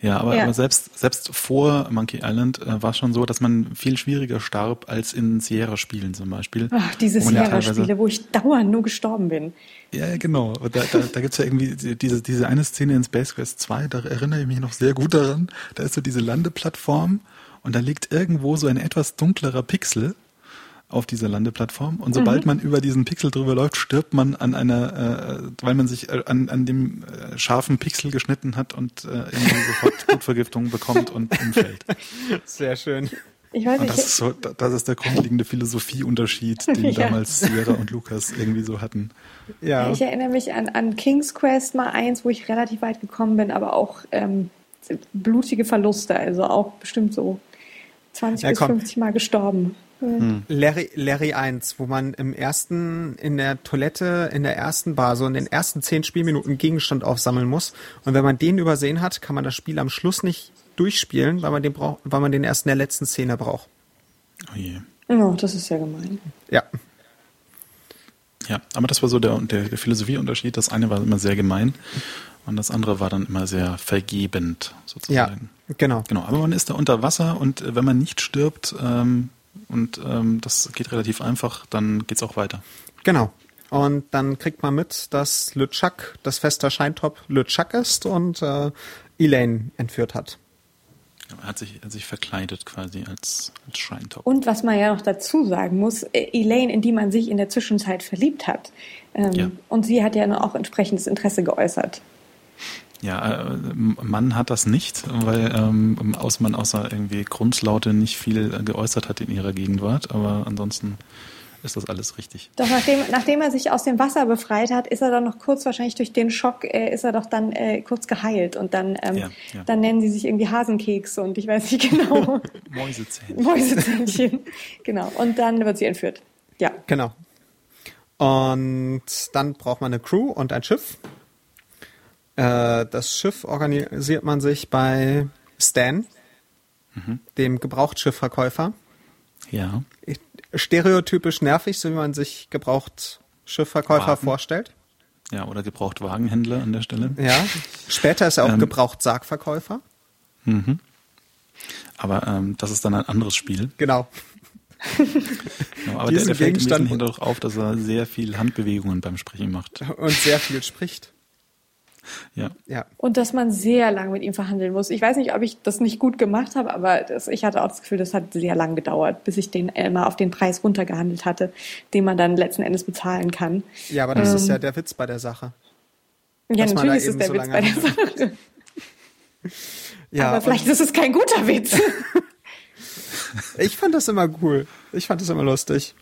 Ja, aber, ja. aber selbst, selbst vor Monkey Island äh, war es schon so, dass man viel schwieriger starb als in Sierra-Spielen zum Beispiel. Ach, diese Sierra-Spiele, wo ich dauernd nur gestorben bin. Ja, genau. Da, da, da gibt ja irgendwie diese, diese eine Szene in Space Quest 2, da erinnere ich mich noch sehr gut daran. Da ist so diese Landeplattform und da liegt irgendwo so ein etwas dunklerer Pixel auf dieser Landeplattform. Und sobald mhm. man über diesen Pixel drüber läuft, stirbt man an einer, äh, weil man sich äh, an, an dem äh, scharfen Pixel geschnitten hat und äh, irgendwie sofort *laughs* Blutvergiftung bekommt und umfällt. Sehr schön. Ich weiß nicht. Das ist, so, das ist der grundlegende Philosophieunterschied, den *laughs* ja. damals Sierra und Lukas irgendwie so hatten. Ja. Ich erinnere mich an, an King's Quest mal eins, wo ich relativ weit gekommen bin, aber auch ähm, blutige Verluste, also auch bestimmt so 20 ja, bis 50 Mal gestorben. Hm. Larry, Larry 1, wo man im ersten, in der Toilette, in der ersten Bar, so in den ersten zehn Spielminuten Gegenstand aufsammeln muss. Und wenn man den übersehen hat, kann man das Spiel am Schluss nicht durchspielen, weil man den braucht, weil man den erst in der letzten Szene braucht. Oh je. Oh, das ist ja gemein. Ja. Ja, aber das war so der, der, der Philosophieunterschied. Das eine war immer sehr gemein und das andere war dann immer sehr vergebend, sozusagen. Ja, genau. Genau, aber man ist da unter Wasser und äh, wenn man nicht stirbt, ähm, und ähm, das geht relativ einfach, dann geht's auch weiter. Genau. Und dann kriegt man mit, dass LeChuck, das fester Scheintop, LeChuck ist und äh, Elaine entführt hat. Er hat sich, er hat sich verkleidet quasi als, als Scheintop. Und was man ja noch dazu sagen muss, äh, Elaine, in die man sich in der Zwischenzeit verliebt hat. Ähm, ja. Und sie hat ja auch entsprechendes Interesse geäußert. Ja, äh, Mann hat das nicht, weil ähm, aus man außer irgendwie Grundlaute nicht viel geäußert hat in ihrer Gegenwart, aber ansonsten ist das alles richtig. Doch nachdem, nachdem er sich aus dem Wasser befreit hat, ist er dann noch kurz, wahrscheinlich durch den Schock, äh, ist er doch dann äh, kurz geheilt und dann, ähm, ja, ja. dann nennen sie sich irgendwie Hasenkeks und ich weiß nicht *laughs* genau. *laughs* Mäusezähnchen. Mäusezähnchen, genau. Und dann wird sie entführt. Ja. Genau. Und dann braucht man eine Crew und ein Schiff. Äh, das Schiff organisiert man sich bei Stan, mhm. dem Gebrauchtschiffverkäufer. Ja. Stereotypisch nervig, so wie man sich Gebrauchtschiffverkäufer Wagen. vorstellt. Ja, oder Gebrauchtwagenhändler an der Stelle. Ja. Später ist er auch ähm, Gebrauchtsargverkäufer. Mhm. Aber ähm, das ist dann ein anderes Spiel. Genau. genau aber der, der fällt im Wesentlichen doch auf, dass er sehr viel Handbewegungen beim Sprechen macht. Und sehr viel spricht. Ja. ja. Und dass man sehr lange mit ihm verhandeln muss. Ich weiß nicht, ob ich das nicht gut gemacht habe, aber das, ich hatte auch das Gefühl, das hat sehr lang gedauert, bis ich den immer auf den Preis runtergehandelt hatte, den man dann letzten Endes bezahlen kann. Ja, aber das ähm, ist ja der Witz bei der Sache. Ja, natürlich ist es der so Witz bei der Sache. *laughs* ja, aber vielleicht ist es kein guter Witz. *laughs* ich fand das immer cool. Ich fand das immer lustig.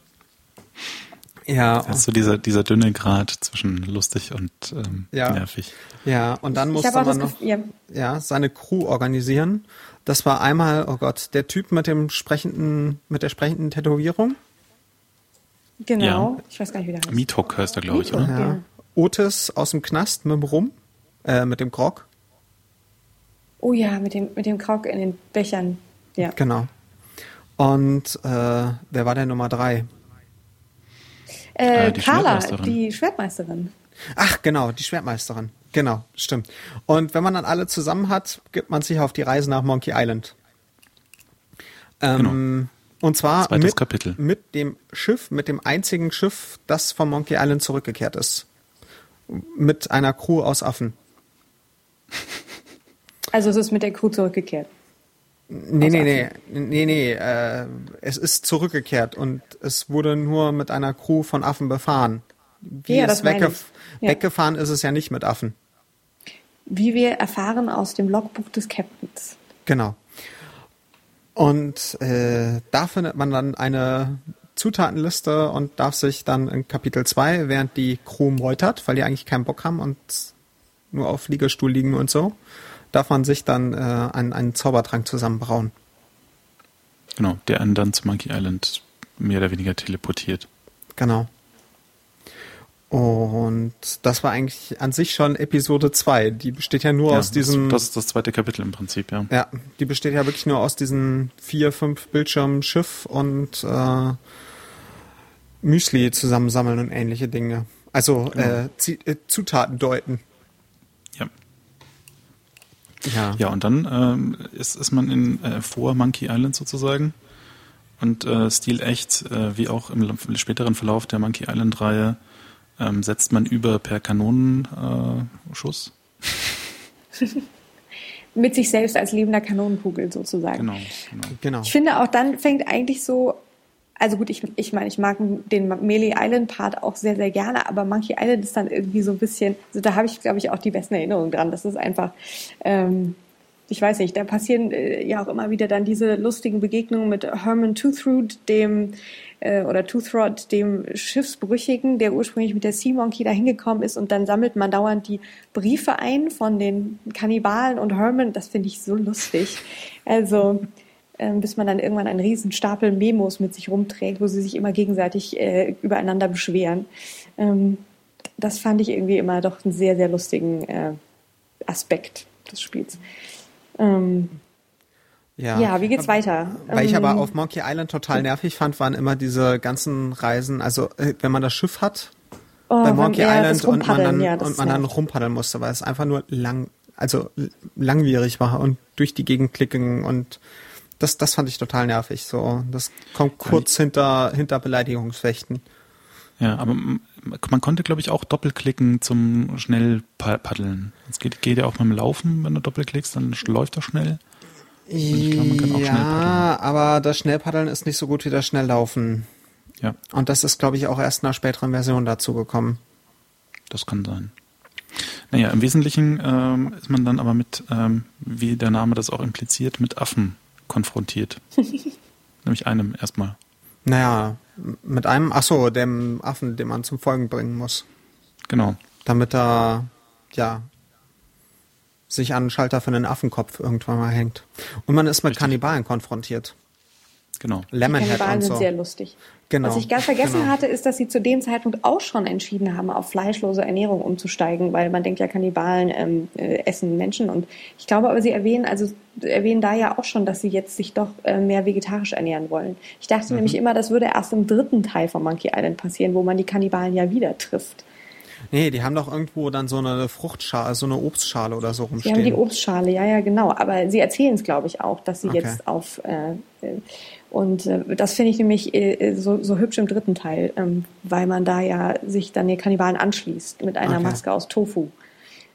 Ja. Das ist so dieser, dieser dünne Grad zwischen lustig und ähm, ja. nervig. Ja, und dann musste man noch ja. ja. seine Crew organisieren. Das war einmal, oh Gott, der Typ mit dem sprechenden, mit der sprechenden Tätowierung. Genau, ja. ich weiß gar nicht, wie der heißt. Mithok heißt er, glaube ich, oder? Ja. Otis aus dem Knast mit dem Rum, äh, mit dem Grog. Oh ja, mit dem, mit dem Grog in den Bechern. Ja. Genau. Und äh, wer war der Nummer drei? Äh, äh, die Carla, die Schwertmeisterin. Ach, genau, die Schwertmeisterin. Genau, stimmt. Und wenn man dann alle zusammen hat, gibt man sich auf die Reise nach Monkey Island. Ähm, genau. Und zwar mit, Kapitel. mit dem Schiff, mit dem einzigen Schiff, das von Monkey Island zurückgekehrt ist. Mit einer Crew aus Affen. Also es ist mit der Crew zurückgekehrt. Nee, nee, nee, nee, nee, äh, es ist zurückgekehrt und es wurde nur mit einer Crew von Affen befahren. Wie ja, es weggef ja. weggefahren ist es ja nicht mit Affen. Wie wir erfahren aus dem Logbuch des Captains. Genau. Und äh, da findet man dann eine Zutatenliste und darf sich dann in Kapitel 2, während die Crew meutert, weil die eigentlich keinen Bock haben und nur auf Liegestuhl liegen und so, darf man sich dann äh, einen, einen Zaubertrank zusammenbrauen. Genau, der einen dann zu Monkey Island mehr oder weniger teleportiert. Genau. Und das war eigentlich an sich schon Episode 2. Die besteht ja nur ja, aus diesen. Das ist das zweite Kapitel im Prinzip, ja. Ja, die besteht ja wirklich nur aus diesen vier, fünf Bildschirmen Schiff und äh, Müsli zusammensammeln und ähnliche Dinge. Also genau. äh, äh, Zutaten deuten. Ja. Ja, und dann ähm, ist, ist man in äh, vor Monkey Island sozusagen. Und äh, Stil echt, äh, wie auch im späteren Verlauf der Monkey Island-Reihe, ähm, setzt man über per Kanonenschuss. Äh, *laughs* Mit sich selbst als lebender Kanonenkugel sozusagen. Genau, genau. genau. Ich finde auch dann fängt eigentlich so also gut, ich, ich meine, ich mag den Melee Island Part auch sehr, sehr gerne, aber Monkey Island ist dann irgendwie so ein bisschen, also da habe ich, glaube ich, auch die besten Erinnerungen dran. Das ist einfach, ähm, ich weiß nicht, da passieren äh, ja auch immer wieder dann diese lustigen Begegnungen mit Herman Toothrod, dem äh, oder Toothrod, dem Schiffsbrüchigen, der ursprünglich mit der Sea Monkey da hingekommen ist und dann sammelt man dauernd die Briefe ein von den Kannibalen und Herman. Das finde ich so lustig. Also bis man dann irgendwann einen riesen Stapel Memos mit sich rumträgt, wo sie sich immer gegenseitig äh, übereinander beschweren. Ähm, das fand ich irgendwie immer doch einen sehr, sehr lustigen äh, Aspekt des Spiels. Ähm, ja. ja, wie geht's weiter? Weil ich aber ähm, auf Monkey Island total nervig fand, waren immer diese ganzen Reisen, also äh, wenn man das Schiff hat oh, bei Monkey Island und man dann ja, und man dann rumpaddeln musste, weil es einfach nur lang, also langwierig war und durch die Gegend klicken und das, das fand ich total nervig. So, das kommt kurz hinter hinter Beleidigungsfechten. Ja, aber man konnte, glaube ich, auch doppelklicken zum schnell paddeln. Es geht, geht ja auch mit dem Laufen, wenn du doppelklickst, dann läuft das schnell. Ich glaub, man kann auch ja, aber das Schnellpaddeln ist nicht so gut wie das Schnelllaufen. Ja. Und das ist, glaube ich, auch erst in einer späteren Version dazu gekommen. Das kann sein. Naja, im Wesentlichen ähm, ist man dann aber mit, ähm, wie der Name das auch impliziert, mit Affen konfrontiert. *laughs* Nämlich einem erstmal. Naja, mit einem, ach so, dem Affen, den man zum Folgen bringen muss. Genau. Damit er, ja, sich an den Schalter für einen Affenkopf irgendwann mal hängt. Und man ist mit Richtig. Kannibalen konfrontiert. Genau. Lemonhead Die Kannibalen sind so. sehr lustig. Genau. Was ich ganz vergessen genau. hatte, ist, dass sie zu dem Zeitpunkt auch schon entschieden haben, auf fleischlose Ernährung umzusteigen, weil man denkt ja, Kannibalen ähm, äh, essen Menschen. Und ich glaube aber, sie erwähnen, also erwähnen da ja auch schon, dass sie jetzt sich doch äh, mehr vegetarisch ernähren wollen. Ich dachte mhm. nämlich immer, das würde erst im dritten Teil von Monkey Island passieren, wo man die Kannibalen ja wieder trifft. Nee, die haben doch irgendwo dann so eine Fruchtschale, so eine Obstschale oder so rumstehen. Die haben die Obstschale, ja, ja, genau. Aber sie erzählen es, glaube ich, auch, dass sie okay. jetzt auf äh, äh und äh, das finde ich nämlich äh, so, so hübsch im dritten Teil, ähm, weil man da ja sich dann den Kannibalen anschließt mit einer okay. Maske aus Tofu.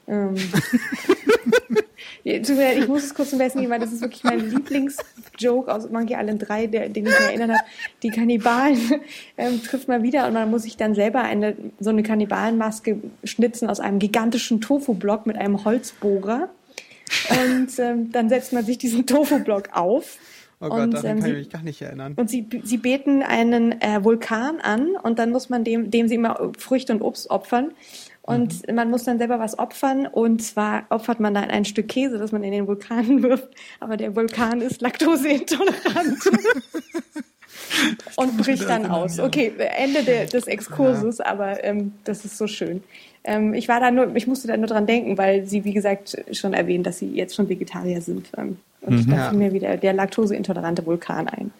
Ähm, *laughs* ich muss es kurz zum Besten geben, weil das ist wirklich mein Lieblingsjoke aus Monkey Island 3, der, den ich mir erinnert habe. Die Kannibalen *laughs* ähm, trifft man wieder und man muss sich dann selber eine, so eine Kannibalenmaske schnitzen aus einem gigantischen Tofu-Block mit einem Holzbohrer. Und ähm, dann setzt man sich diesen Tofu-Block auf Oh Gott, und, daran ähm, kann ich mich gar nicht erinnern. Und sie, sie beten einen äh, Vulkan an und dann muss man dem, dem sie immer Früchte und Obst opfern. Und mhm. man muss dann selber was opfern und zwar opfert man dann ein Stück Käse, das man in den Vulkan *laughs* wirft, aber der Vulkan ist laktoseintolerant. *laughs* *laughs* und bricht dann aus. Okay, Ende der, des Exkurses, ja. aber ähm, das ist so schön. Ähm, ich war da nur, ich musste da nur dran denken, weil sie, wie gesagt, schon erwähnt, dass sie jetzt schon Vegetarier sind. Ähm, und mhm. da fiel mir wieder der laktoseintolerante Vulkan ein.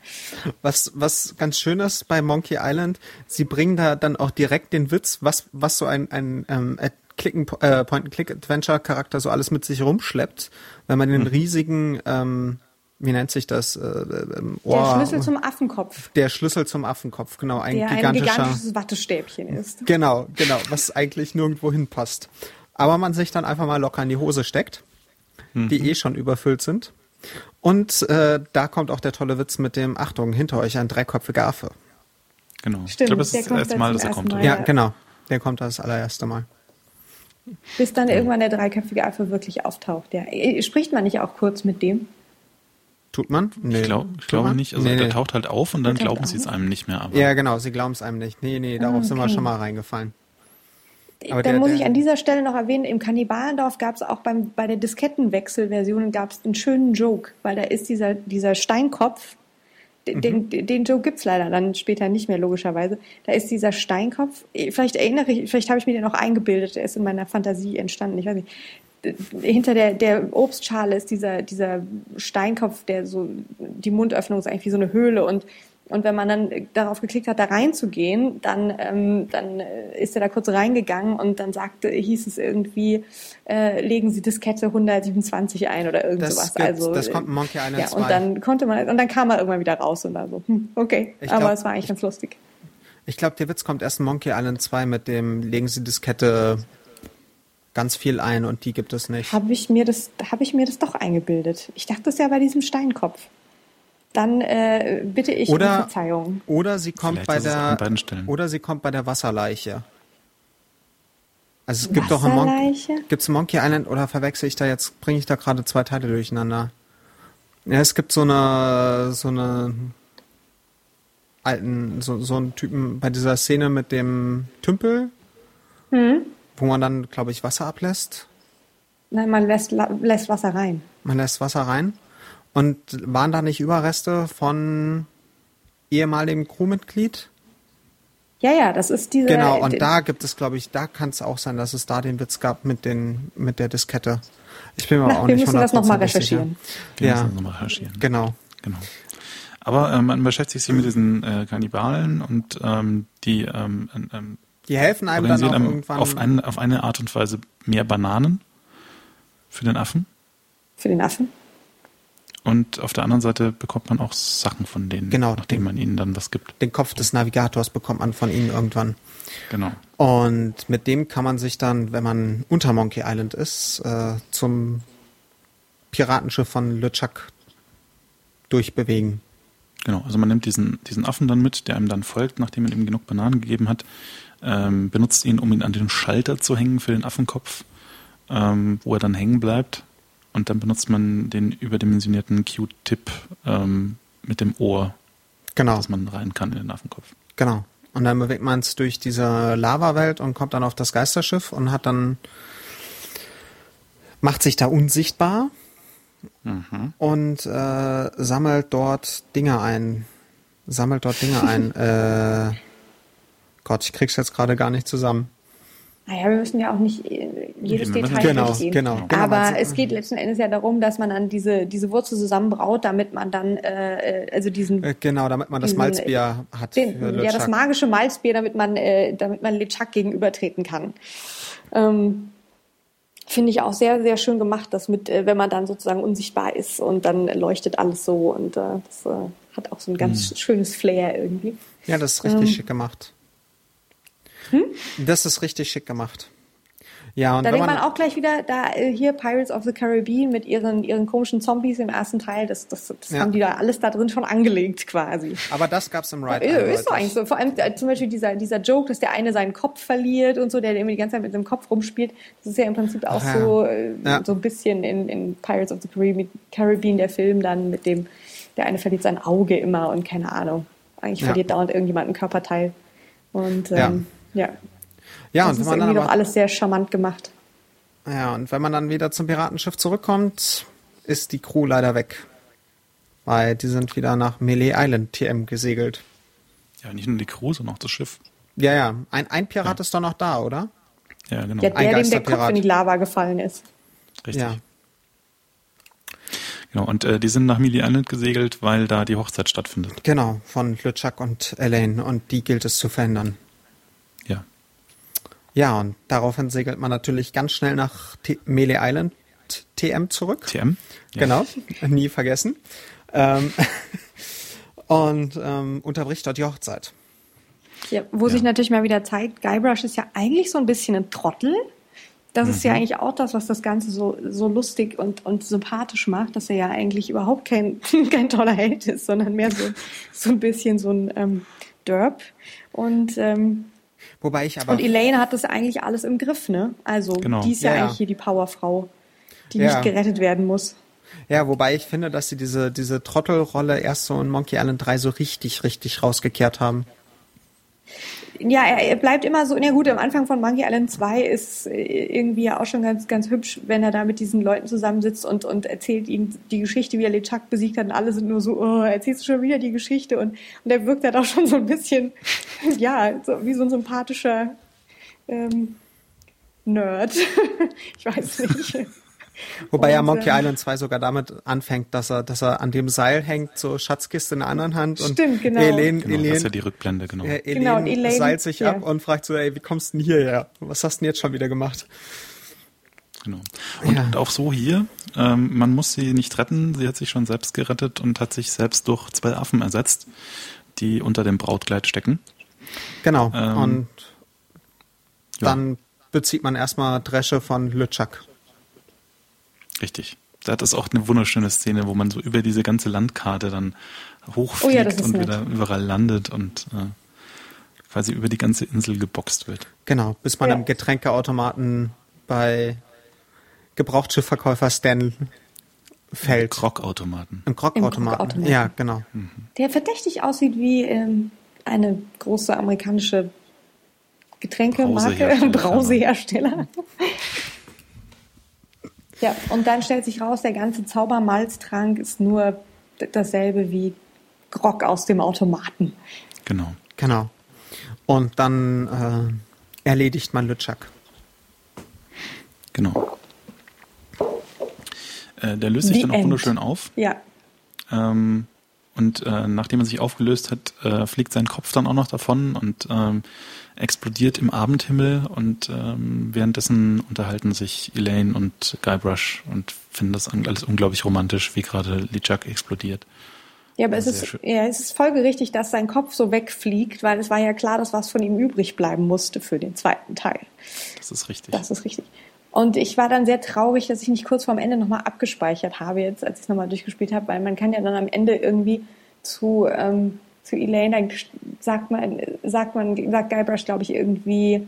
Was, was ganz schön ist bei Monkey Island, sie bringen da dann auch direkt den Witz, was, was so ein, ein ähm, Clicken, äh, Point-and-Click-Adventure-Charakter so alles mit sich rumschleppt, wenn man den mhm. riesigen ähm, wie nennt sich das? Äh, äh, Ohr, der Schlüssel zum Affenkopf. Der Schlüssel zum Affenkopf, genau. Ein, der gigantischer, ein gigantisches Wattestäbchen ist. Genau, genau, was eigentlich nirgendwo hinpasst. Aber man sich dann einfach mal locker in die Hose steckt, mhm. die eh schon überfüllt sind. Und äh, da kommt auch der tolle Witz mit dem, Achtung, hinter euch ein dreiköpfiger Affe. Genau. Stimmt, ich glaube, das ist das erste Mal, dass er kommt. Mal, ja, genau. Der kommt das allererste Mal. Bis dann irgendwann der dreiköpfige Affe wirklich auftaucht. Ja. Spricht man nicht auch kurz mit dem? Tut man? Nee. Ich, glaub, ich glaube nicht. Also nee, der nee. taucht halt auf und dann glauben sie es einem nicht mehr. Aber ja, genau, sie glauben es einem nicht. Nee, nee, darauf ah, okay. sind wir schon mal reingefallen. Aber Dann der, muss ich an dieser Stelle noch erwähnen, im Kannibalendorf gab es auch beim, bei der Diskettenwechselversion gab es einen schönen Joke, weil da ist dieser, dieser Steinkopf, den, mhm. den Joke gibt's leider dann später nicht mehr, logischerweise. Da ist dieser Steinkopf, vielleicht erinnere ich, vielleicht habe ich mir den noch eingebildet, der ist in meiner Fantasie entstanden, ich weiß nicht hinter der, der Obstschale ist dieser, dieser Steinkopf, der so, die Mundöffnung ist eigentlich wie so eine Höhle und und wenn man dann darauf geklickt hat, da reinzugehen, dann, ähm, dann ist er da kurz reingegangen und dann sagte, hieß es irgendwie, äh, legen Sie Diskette 127 ein oder irgend das sowas. Gibt, also, das kommt Monkey Island ja, 2. Und dann konnte man, und dann kam er irgendwann wieder raus und da so, hm, okay. Ich Aber glaub, es war eigentlich ganz lustig. Ich glaube, der Witz kommt erst in Monkey Island 2 mit dem, legen Sie Diskette ganz viel ein und die gibt es nicht. Habe ich mir das, habe ich mir das doch eingebildet. Ich dachte es ja bei diesem Steinkopf. Dann äh, bitte ich oder, um Verzeihung. Oder sie kommt Vielleicht bei der oder sie kommt bei der Wasserleiche. Also es gibt doch ein Mon gibt's Monkey Island oder verwechsel ich da jetzt, bringe ich da gerade zwei Teile durcheinander? Ja, es gibt so eine, so eine alten, so, so einen Typen bei dieser Szene mit dem Tümpel, hm. wo man dann, glaube ich, Wasser ablässt. Nein, man lässt, lässt Wasser rein. Man lässt Wasser rein. Und waren da nicht Überreste von ehemaligem Crewmitglied? Ja, ja, das ist diese. Genau, und da gibt es, glaube ich, da kann es auch sein, dass es da den Witz gab mit den, mit der Diskette. Ich bin mir Na, auch wir nicht müssen das nochmal recherchieren. Wir ja. müssen nochmal recherchieren. Genau. Genau. Aber ähm, man beschäftigt sich mit diesen äh, Kannibalen und ähm, die ähm, ähm, die helfen einem dann auch irgendwann auf, ein, auf eine Art und Weise mehr Bananen für den Affen. Für den Affen. Und auf der anderen Seite bekommt man auch Sachen von denen, genau, nachdem den, man ihnen dann was gibt. Den Kopf des Navigators bekommt man von ihnen irgendwann. Genau. Und mit dem kann man sich dann, wenn man unter Monkey Island ist, äh, zum Piratenschiff von LeChuck durchbewegen. Genau, also man nimmt diesen, diesen Affen dann mit, der einem dann folgt, nachdem man ihm genug Bananen gegeben hat, ähm, benutzt ihn, um ihn an den Schalter zu hängen für den Affenkopf, ähm, wo er dann hängen bleibt. Und dann benutzt man den überdimensionierten Q-Tip ähm, mit dem Ohr, genau. dass man rein kann in den Affenkopf. Genau. Und dann bewegt man es durch diese Lava-Welt und kommt dann auf das Geisterschiff und hat dann macht sich da unsichtbar mhm. und äh, sammelt dort Dinge ein. Sammelt dort Dinge ein. *laughs* äh, Gott, ich krieg's jetzt gerade gar nicht zusammen. Naja, wir müssen ja auch nicht äh, jedes Detail genau, durchgehen. Genau, genau. Aber es geht letzten Endes ja darum, dass man dann diese, diese Wurzel zusammenbraut, damit man dann, äh, äh also diesen... Äh, genau, damit man das Malzbier hat. Den, ja, das magische Malzbier, damit man, äh, damit man LeChuck gegenübertreten kann. Ähm, Finde ich auch sehr, sehr schön gemacht, dass mit, äh, wenn man dann sozusagen unsichtbar ist und dann leuchtet alles so und äh, das äh, hat auch so ein ganz mhm. schönes Flair irgendwie. Ja, das ist richtig ähm, schick gemacht. Hm? Das ist richtig schick gemacht. Ja, und da denkt man, man, auch gleich wieder, da äh, hier Pirates of the Caribbean mit ihren, ihren komischen Zombies im ersten Teil, das, das, das ja. haben die da alles da drin schon angelegt quasi. Aber das gab's im Ride. Ja, ist doch eigentlich so. Vor allem äh, zum Beispiel dieser, dieser Joke, dass der eine seinen Kopf verliert und so, der immer die ganze Zeit mit dem Kopf rumspielt. Das ist ja im Prinzip auch ja. so, äh, ja. so ein bisschen in, in Pirates of the Caribbean, der Film dann mit dem, der eine verliert sein Auge immer und keine Ahnung. Eigentlich verliert dauernd irgendjemand ein Körperteil. Und ähm, ja. Ja, das und wenn ist man irgendwie dann doch alles sehr charmant gemacht. Ja, und wenn man dann wieder zum Piratenschiff zurückkommt, ist die Crew leider weg. Weil die sind wieder nach Melee Island TM gesegelt. Ja, nicht nur die Crew, sondern auch das Schiff. Ja, ja. Ein, ein Pirat ja. ist doch noch da, oder? Ja, genau. Ja, der, dem der Kopf in die Lava gefallen ist. Richtig. Ja. Genau, und äh, die sind nach Melee Island gesegelt, weil da die Hochzeit stattfindet. Genau, von LeChuck und Elaine. Und die gilt es zu verändern. Ja. Und daraufhin segelt man natürlich ganz schnell nach T Melee Island TM zurück. TM? Ja. Genau, nie vergessen. Ähm, *laughs* und ähm, unterbricht dort die Hochzeit. Ja, wo ja. sich natürlich mal wieder zeigt, Guybrush ist ja eigentlich so ein bisschen ein Trottel. Das mhm. ist ja mhm. eigentlich auch das, was das Ganze so, so lustig und, und sympathisch macht, dass er ja eigentlich überhaupt kein, *laughs* kein toller Held ist, sondern mehr so, so ein bisschen so ein ähm, Derp. Und ähm, Wobei ich aber. Und Elaine hat das eigentlich alles im Griff, ne? Also, genau. die ist ja, ja, eigentlich hier die Powerfrau, die ja. nicht gerettet werden muss. Ja, wobei ich finde, dass sie diese, diese Trottelrolle erst so in Monkey Island 3 so richtig, richtig rausgekehrt haben ja, er, bleibt immer so, na gut, am Anfang von Monkey Island 2 ist äh, irgendwie ja auch schon ganz, ganz hübsch, wenn er da mit diesen Leuten zusammensitzt und, und erzählt ihnen die Geschichte, wie er LeChuck besiegt hat und alle sind nur so, oh, erzählst du schon wieder die Geschichte und, und er wirkt halt auch schon so ein bisschen, *laughs* ja, so, wie so ein sympathischer ähm, Nerd. *laughs* ich weiß nicht. *laughs* Wobei und, ja Monkey ähm, Island 2 sogar damit anfängt, dass er, dass er an dem Seil hängt, so Schatzkiste in der anderen Hand. Und stimmt, genau. Elaine, genau, Elaine, das ist ja die Rückblende, genau. Äh, Elaine, genau, Elaine seilt sich ja. ab und fragt so, ey, wie kommst du denn hierher? Was hast du denn jetzt schon wieder gemacht? Genau. Und ja. auch so hier, ähm, man muss sie nicht retten, sie hat sich schon selbst gerettet und hat sich selbst durch zwei Affen ersetzt, die unter dem Brautkleid stecken. Genau. Ähm, und dann ja. bezieht man erstmal Dresche von LeChuck. Richtig. Da hat es auch eine wunderschöne Szene, wo man so über diese ganze Landkarte dann hochfliegt oh ja, und nett. wieder überall landet und äh, quasi über die ganze Insel geboxt wird. Genau, bis man ja. im Getränkeautomaten bei Gebrauchtschiffverkäufer Stan fällt. Im Grogautomaten. Im Grogautomaten. Ja, genau. Mhm. Der verdächtig aussieht wie ähm, eine große amerikanische Getränkemarke, Brausehersteller. *laughs* Brausehersteller. Ja, und dann stellt sich raus, der ganze Zaubermalztrank ist nur dasselbe wie Grog aus dem Automaten. Genau. Genau. Und dann äh, erledigt man Lütschak. Genau. Äh, der löst sich The dann auch wunderschön auf. Ja. Ähm, und äh, nachdem er sich aufgelöst hat, äh, fliegt sein Kopf dann auch noch davon und ähm, explodiert im Abendhimmel und ähm, währenddessen unterhalten sich Elaine und Guybrush und finden das alles unglaublich romantisch, wie gerade Lichak explodiert. Ja, aber es ist, ja, es ist folgerichtig, dass sein Kopf so wegfliegt, weil es war ja klar, dass was von ihm übrig bleiben musste für den zweiten Teil. Das ist richtig. Das ist richtig. Und ich war dann sehr traurig, dass ich nicht kurz vorm Ende nochmal abgespeichert habe, jetzt, als ich es nochmal durchgespielt habe, weil man kann ja dann am Ende irgendwie zu, ähm, zu Elaine, sagt man, sagt man, sagt Guybrush, glaube ich, irgendwie,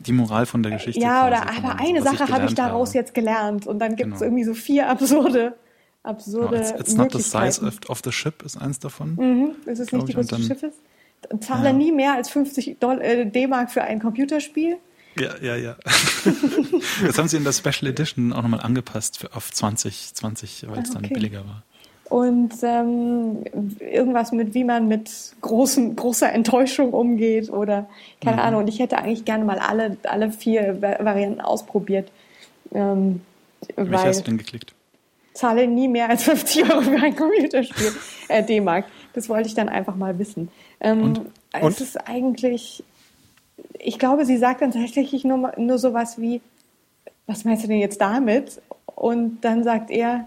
die Moral von der Geschichte. Ja, oder aber eine Sache habe ich daraus habe. jetzt gelernt. Und dann gibt es genau. irgendwie so vier *laughs* absurde, absurde. Genau, it's, it's not the size of, the ship ist eins davon. Mhm, es ist nicht die Größe des Schiffes. Zahle ja. nie mehr als 50 äh, D-Mark für ein Computerspiel. Ja, ja, ja. *laughs* das haben sie in der Special Edition auch nochmal angepasst für, auf 20, 20, weil es ah, okay. dann billiger war. Und ähm, irgendwas mit, wie man mit großen, großer Enttäuschung umgeht oder keine mhm. Ahnung. Und ich hätte eigentlich gerne mal alle, alle vier Varianten ausprobiert. Ähm, Welche hast du denn geklickt? Zahle nie mehr als 50 Euro für ein Computerspiel, *laughs* äh, D-Mark. Das wollte ich dann einfach mal wissen. Ähm, Und? Und? Es ist eigentlich ich glaube, sie sagt dann tatsächlich nur, nur sowas wie, was meinst du denn jetzt damit? Und dann sagt er,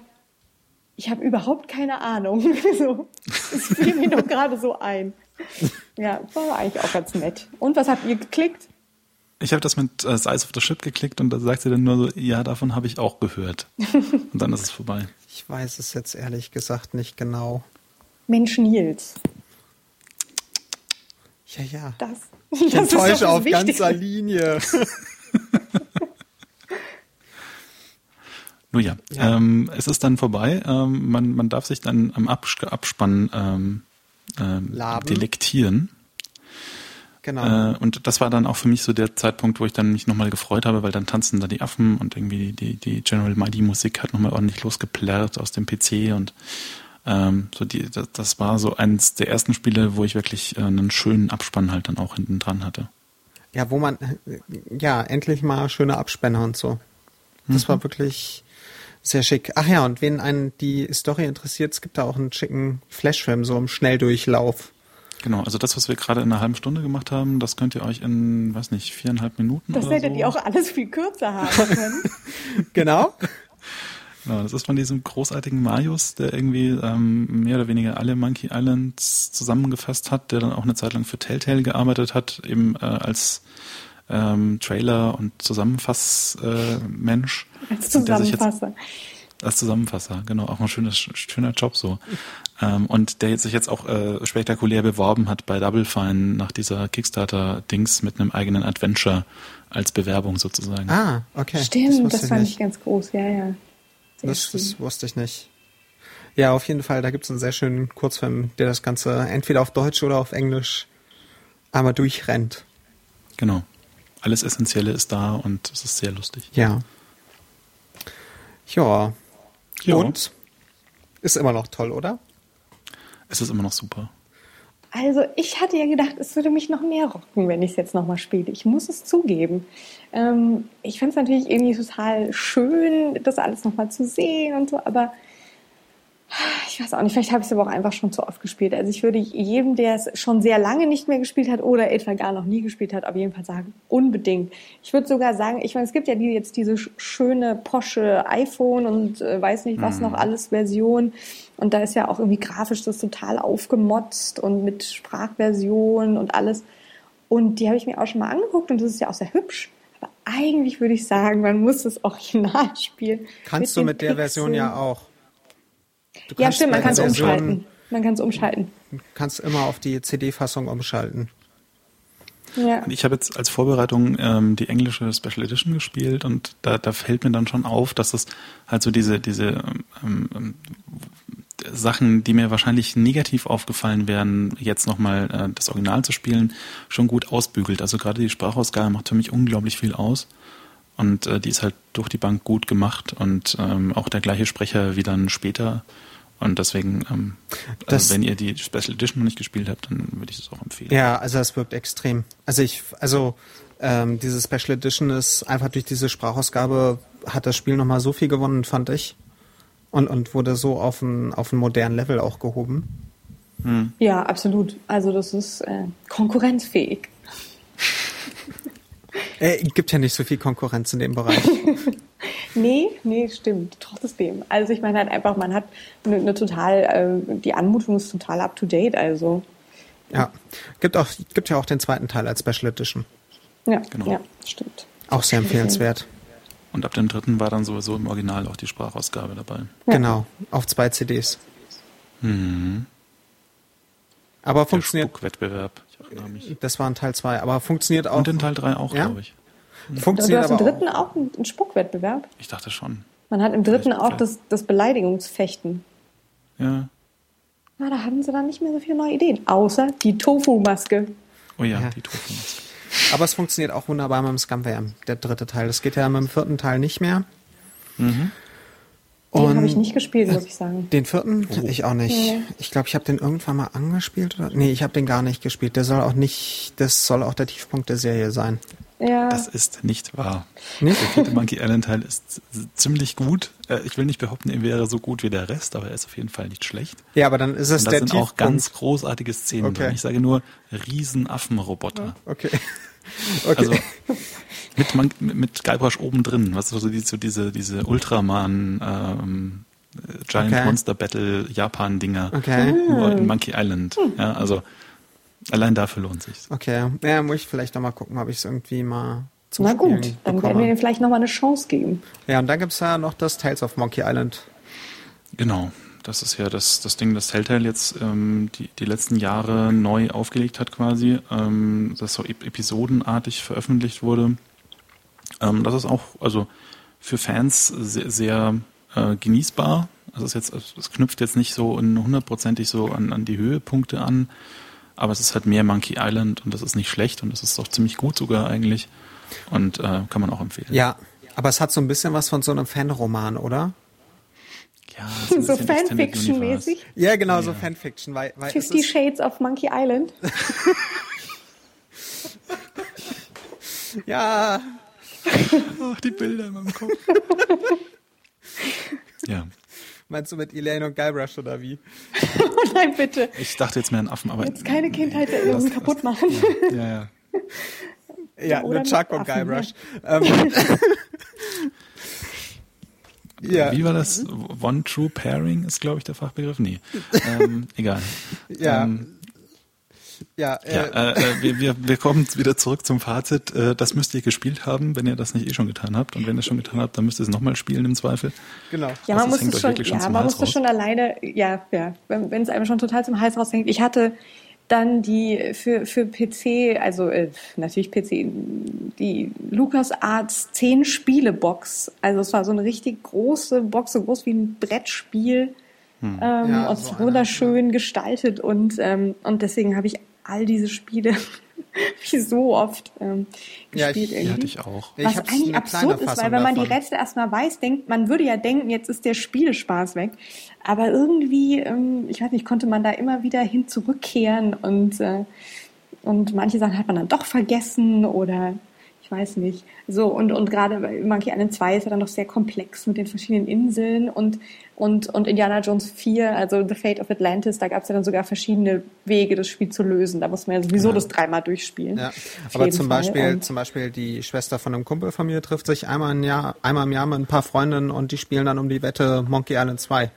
ich habe überhaupt keine Ahnung. *laughs* so, es fiel mir doch gerade so ein. Ja, war eigentlich auch ganz nett. Und was habt ihr geklickt? Ich habe das mit äh, Size of the Ship geklickt und da sagt sie dann nur so, ja, davon habe ich auch gehört. *laughs* Und dann ist es vorbei. Ich weiß es jetzt ehrlich gesagt nicht genau. Mensch Nils. Ja, ja. Das. Ich das enttäusche auf Wichtige. ganzer Linie. *laughs* Nun ja, ja. Ähm, es ist dann vorbei. Ähm, man, man darf sich dann am Abs Abspann ähm, ähm, delektieren. Genau. Äh, und das war dann auch für mich so der Zeitpunkt, wo ich dann mich nochmal gefreut habe, weil dann tanzen da die Affen und irgendwie die, die General Mighty Musik hat nochmal ordentlich losgeplärrt aus dem PC und ähm, so die, das, das, war so eins der ersten Spiele, wo ich wirklich äh, einen schönen Abspann halt dann auch hinten dran hatte. Ja, wo man, ja, endlich mal schöne Abspänner und so. Das mhm. war wirklich sehr schick. Ach ja, und wen einen die Story interessiert, es gibt da auch einen schicken Flashfilm, so im Schnelldurchlauf. Genau, also das, was wir gerade in einer halben Stunde gemacht haben, das könnt ihr euch in, weiß nicht, viereinhalb Minuten. Das hättet so. ihr auch alles viel kürzer haben können. *laughs* genau. Genau, das ist von diesem großartigen Marius, der irgendwie ähm, mehr oder weniger alle Monkey Islands zusammengefasst hat, der dann auch eine Zeit lang für Telltale gearbeitet hat, eben äh, als ähm, Trailer und Zusammenfassmensch. Äh, als Zusammenfasser. als Zusammenfasser, genau, auch ein schönes, schöner Job so. Ähm, und der sich jetzt auch äh, spektakulär beworben hat bei Double Fine nach dieser Kickstarter-Dings mit einem eigenen Adventure als Bewerbung sozusagen. Ah, okay. Stimmt, das, das fand ich ganz groß, ja, ja. Das, das, wusste ich nicht. Ja, auf jeden Fall, da gibt es einen sehr schönen Kurzfilm, der das Ganze entweder auf Deutsch oder auf Englisch einmal durchrennt. Genau. Alles Essentielle ist da und es ist sehr lustig. Ja. Ja. ja. Und? Ist immer noch toll, oder? Es ist immer noch super. Also ich hatte ja gedacht, es würde mich noch mehr rocken, wenn ich es jetzt nochmal spiele. Ich muss es zugeben. Ähm, ich fand es natürlich irgendwie total schön, das alles nochmal zu sehen und so, aber ich weiß auch nicht, vielleicht habe ich es aber auch einfach schon zu oft gespielt. Also ich würde jedem, der es schon sehr lange nicht mehr gespielt hat oder etwa gar noch nie gespielt hat, auf jeden Fall sagen, unbedingt. Ich würde sogar sagen, ich meine, es gibt ja die, jetzt diese schöne Porsche iPhone und äh, weiß nicht was mhm. noch alles Version. Und da ist ja auch irgendwie grafisch das total aufgemotzt und mit Sprachversion und alles. Und die habe ich mir auch schon mal angeguckt und das ist ja auch sehr hübsch. Aber eigentlich würde ich sagen, man muss das Original *laughs* spielen. Kannst du mit der Pixel. Version ja auch ja, stimmt, man kann es umschalten. Man kann es umschalten. Du kannst immer auf die CD-Fassung umschalten. Ja. Ich habe jetzt als Vorbereitung ähm, die englische Special Edition gespielt und da, da fällt mir dann schon auf, dass es halt so diese, diese ähm, ähm, Sachen, die mir wahrscheinlich negativ aufgefallen wären, jetzt nochmal äh, das Original zu spielen, schon gut ausbügelt. Also gerade die Sprachausgabe macht für mich unglaublich viel aus. Und äh, die ist halt durch die Bank gut gemacht und ähm, auch der gleiche Sprecher wie dann später. Und deswegen, ähm, also wenn ihr die Special Edition noch nicht gespielt habt, dann würde ich es auch empfehlen. Ja, also es wirkt extrem. Also ich, also ähm, diese Special Edition ist einfach durch diese Sprachausgabe hat das Spiel nochmal so viel gewonnen, fand ich. Und, und wurde so auf ein, auf ein modernen Level auch gehoben. Hm. Ja, absolut. Also das ist äh, konkurrenzfähig. äh, gibt ja nicht so viel Konkurrenz in dem Bereich. *laughs* nee, nee, stimmt. Trotzdem. Also ich meine halt einfach, man hat eine, eine total, äh, die Anmutung ist total up to date, also. Ja, gibt auch, gibt ja auch den zweiten Teil als Special Edition. Ja, genau. ja, stimmt. Auch sehr empfehlenswert. Und ab dem dritten war dann sowieso im Original auch die Sprachausgabe dabei. Ja. Genau, auf zwei CDs. Mhm. Aber Der funktioniert. Wettbewerb. Das war ein Teil 2, aber funktioniert auch. Und in Teil 3 auch, ja? glaube ich. Funktioniert du hast im dritten auch, auch einen Spuckwettbewerb? Ich dachte schon. Man hat im dritten auch das, das Beleidigungsfechten. Ja. Na, da hatten sie dann nicht mehr so viele neue Ideen. Außer die Tofu-Maske. Oh ja, ja. die Tofu-Maske. Aber es funktioniert auch wunderbar mit dem Scumware, der dritte Teil. Das geht ja mit dem vierten Teil nicht mehr. Mhm. Den habe ich nicht gespielt, muss ich sagen. Den vierten? Oh. Ich auch nicht. Nee. Ich glaube, ich habe den irgendwann mal angespielt. Oder? Nee, ich habe den gar nicht gespielt. Der soll auch nicht, das soll auch der Tiefpunkt der Serie sein. Ja. Das ist nicht wahr. Nicht? Der vierte Monkey *laughs* Island Teil ist ziemlich gut. Äh, ich will nicht behaupten, er wäre so gut wie der Rest, aber er ist auf jeden Fall nicht schlecht. Ja, aber dann ist es Und da der sind Tiefpunkt. auch ganz großartige Szenen okay. drin. Ich sage nur Riesenaffenroboter. Okay. *laughs* okay. Also mit, mit Guybrush oben drin, was so, die, so diese, diese Ultraman ähm, Giant okay. Monster Battle Japan Dinger. Okay. Nur in Monkey Island. Ja, also Allein dafür lohnt sich. Okay, ja, muss ich vielleicht nochmal gucken, ob ich es irgendwie mal zum Na Spielen gut, dann bekomme. werden wir ihm vielleicht nochmal eine Chance geben. Ja, und dann gibt es ja noch das Tales of Monkey Island. Genau, das ist ja das, das Ding, das Telltale jetzt ähm, die, die letzten Jahre neu aufgelegt hat quasi, ähm, das so episodenartig veröffentlicht wurde. Ähm, das ist auch, also für Fans sehr, sehr äh, genießbar. Also es, jetzt, es knüpft jetzt nicht so hundertprozentig so an, an die Höhepunkte an, aber es ist halt mehr Monkey Island und das ist nicht schlecht und das ist auch ziemlich gut sogar eigentlich und äh, kann man auch empfehlen. Ja, aber es hat so ein bisschen was von so einem Fanroman, oder? Ja, so, Fanfiction-mäßig. Ja, genau, ja. so Fanfiction. Weil, weil Fifty Shades of Monkey Island. *laughs* ja. Oh, die Bilder in meinem Kopf. *laughs* ja. Meinst du mit Elaine und Guybrush oder wie? *laughs* oh nein, bitte. Ich dachte jetzt mehr an Affen, aber. Jetzt keine Kindheitserinnerungen kaputt machen. Ja, ja. Ja, nur Chuck und Guybrush. Ja. Ähm, *laughs* ja. Wie war das? One True Pairing ist, glaube ich, der Fachbegriff? Nee. *laughs* Ähm, egal. Ja. Ähm, ja, äh, ja äh, äh, wir, wir, wir kommen wieder zurück zum Fazit. Äh, das müsst ihr gespielt haben, wenn ihr das nicht eh schon getan habt. Und wenn ihr es schon getan habt, dann müsst ihr es nochmal spielen im Zweifel. Genau. Ja, man muss es schon, schon, ja, man muss es schon alleine, ja, ja, wenn es einem schon total zum Hals raushängt. Ich hatte dann die für, für PC, also äh, natürlich PC, die LucasArts 10 Spiele Box. Also es war so eine richtig große Box, so groß wie ein Brettspiel. Hm. Ähm, ja, und so wunderschön eine. gestaltet und ähm, und deswegen habe ich all diese Spiele *laughs* wie so oft ähm, gespielt ja, ich, irgendwie. Hatte ich auch. Was ich eigentlich absurd ist, weil wenn man davon. die Reste erstmal weiß, denkt man würde ja denken, jetzt ist der Spielespaß weg. Aber irgendwie, ähm, ich weiß nicht, konnte man da immer wieder hin zurückkehren und äh, und manche Sachen hat man dann doch vergessen oder ich weiß nicht. So, und, und gerade Monkey Island 2 ist ja dann noch sehr komplex mit den verschiedenen Inseln und, und, und Indiana Jones 4, also The Fate of Atlantis, da gab es ja dann sogar verschiedene Wege, das Spiel zu lösen. Da muss man ja sowieso ja. das dreimal durchspielen. Ja. Aber zum Beispiel, zum Beispiel die Schwester von einem Kumpel von mir trifft sich einmal im Jahr, einmal im Jahr mit ein paar Freundinnen und die spielen dann um die Wette Monkey Island 2.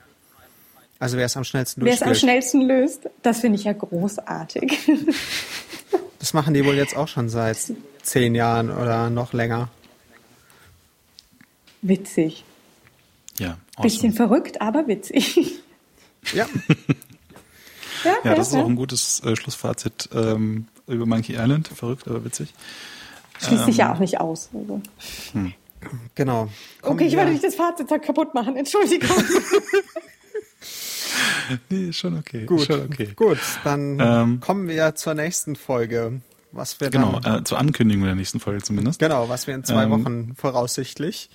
Also wer es am schnellsten Wer es am schnellsten löst, das finde ich ja großartig. *laughs* Das machen die wohl jetzt auch schon seit zehn Jahren oder noch länger. Witzig. Ja. Awesome. Bisschen verrückt, aber witzig. *laughs* Ja. *laughs* ja, ja, das ist auch ein gutes äh, Schlussfazit. Ähm, über Monkey Island. Verrückt, aber witzig. Schließt ähm, sich ja ähm, auch nicht aus. Also. Hm. Genau. Kommen okay, ich wollte nicht das Fazit kaputt machen. Entschuldigung. *laughs* nee, schon okay. Gut, schon okay. Gut, dann ähm, kommen wir zur nächsten Folge. Was wir genau, äh, zur Ankündigung der nächsten Folge zumindest. Genau, was wir in zwei ähm, Wochen voraussichtlich.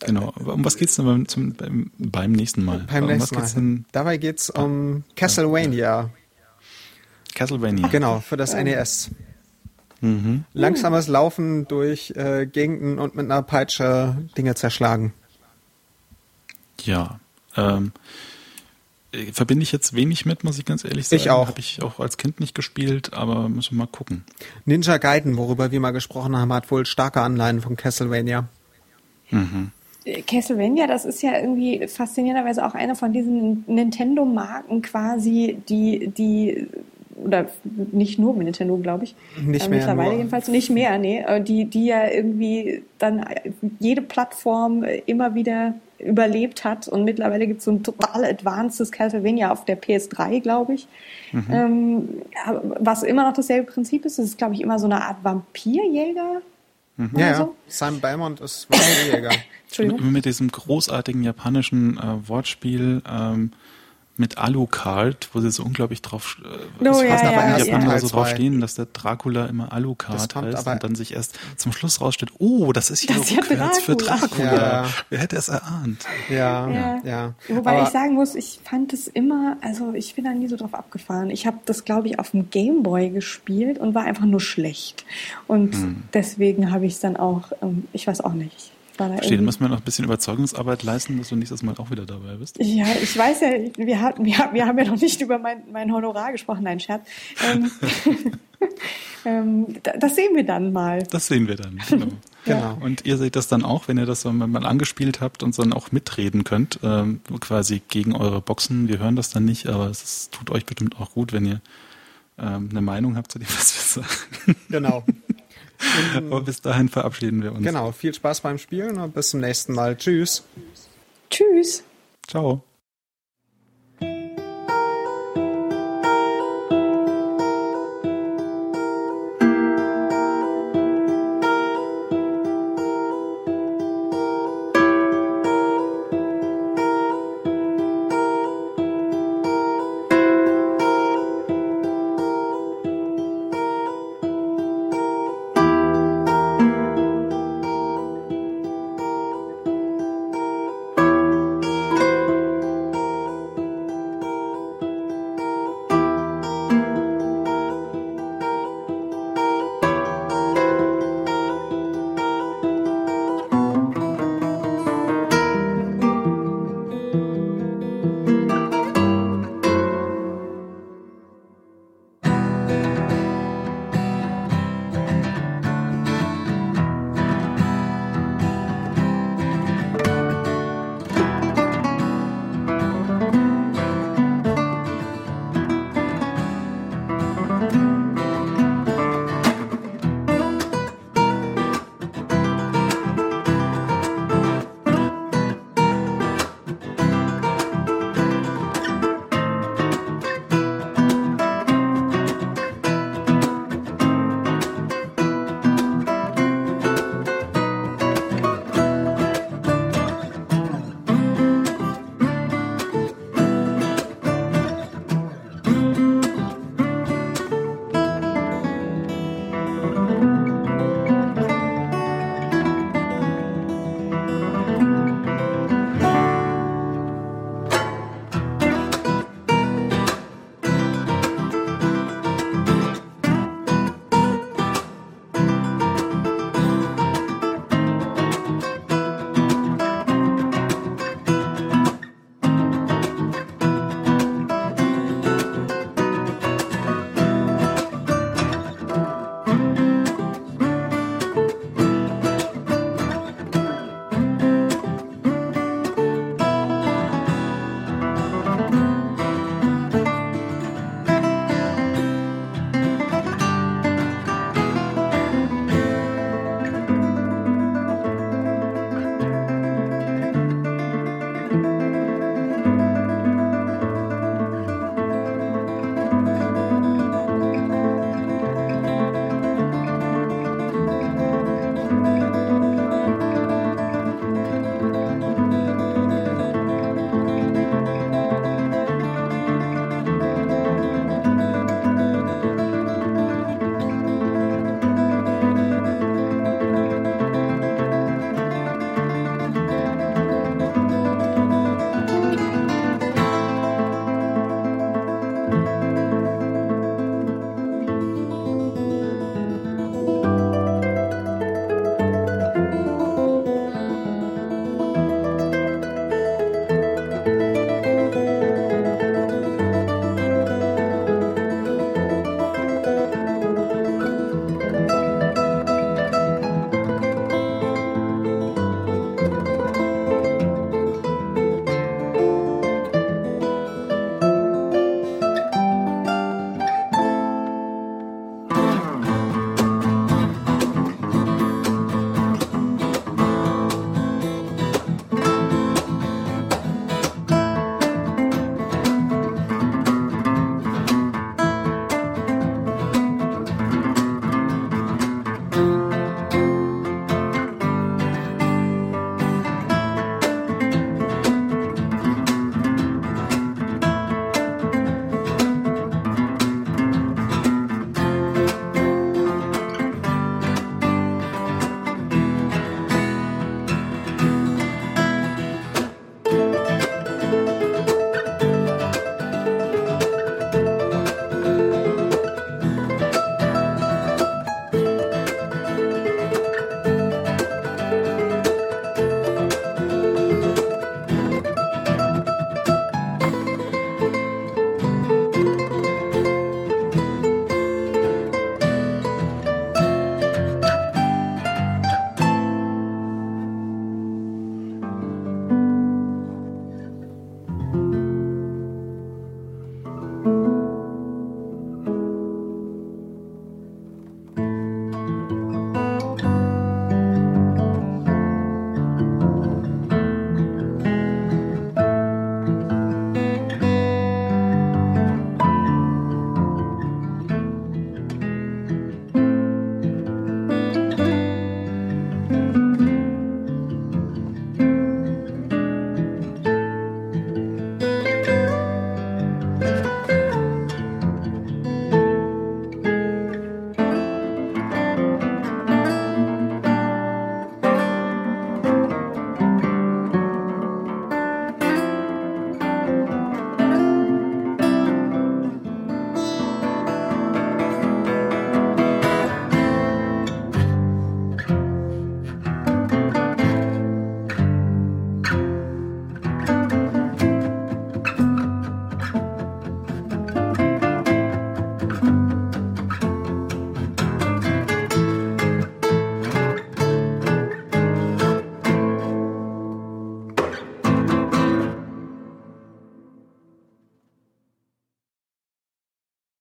Genau. Um was geht's denn beim, zum, beim, beim nächsten Mal? Beim um nächsten Mal. Denn? Dabei geht's um Castlevania. Castlevania. Genau, für das NES. Mhm. Langsames Laufen durch äh, Gegenden und mit einer Peitsche Dinge zerschlagen. Ja. Ähm, äh, verbinde ich jetzt wenig mit, muss ich ganz ehrlich sagen. Ich auch. Habe ich auch als Kind nicht gespielt, aber müssen wir mal gucken. Ninja Gaiden, worüber wir mal gesprochen haben, hat wohl starke Anleihen von Castlevania. Mhm. Castlevania, das ist ja irgendwie faszinierenderweise auch eine von diesen Nintendo-Marken quasi, die, die oder nicht nur mit Nintendo, glaube ich. Nicht äh, mehr. Mittlerweile nur. jedenfalls nicht mehr, nee. Äh, die, die ja irgendwie dann jede Plattform immer wieder überlebt hat und mittlerweile gibt es so ein total advancedes Castlevania auf der PS3, glaube ich. Mhm. Ähm, was immer noch dasselbe Prinzip ist, das ist, glaube ich, immer so eine Art Vampirjäger. Mhm. Ja, so. ja, Simon Belmont ist Vampirjäger. *laughs* Entschuldigung. Mit, mit diesem großartigen japanischen äh, Wortspiel ähm, mit Alucard, wo sie so unglaublich drauf äh, oh, ja, ja, ja, Japaner so drauf stehen, dass der Dracula immer Alucard heißt und dann sich erst zum Schluss rausstellt, oh, das ist hier das Dracula. für Dracula. Ja. Wer hätte es erahnt? Ja, ja. ja. Wobei aber ich sagen muss, ich fand es immer, also ich bin da nie so drauf abgefahren. Ich habe das, glaube ich, auf dem Gameboy gespielt und war einfach nur schlecht. Und hm. deswegen habe ich es dann auch, ähm, ich weiß auch nicht. Verstehe, dann müssen wir noch ein bisschen Überzeugungsarbeit leisten, dass du nächstes Mal auch wieder dabei bist. Ja, ich weiß ja, wir, hatten, wir, wir haben ja noch nicht über mein, mein Honorar gesprochen, nein, Scherz. Ähm, *laughs* ähm, das sehen wir dann mal. Das sehen wir dann, genau. *laughs* genau. Und ihr seht das dann auch, wenn ihr das mal angespielt habt und dann auch mitreden könnt, ähm, quasi gegen eure Boxen. Wir hören das dann nicht, aber es ist, tut euch bestimmt auch gut, wenn ihr ähm, eine Meinung habt zu dem, was wir sagen. Genau. *laughs* *laughs* Aber bis dahin verabschieden wir uns. Genau, viel Spaß beim Spielen und bis zum nächsten Mal. Tschüss. Tschüss. Ciao.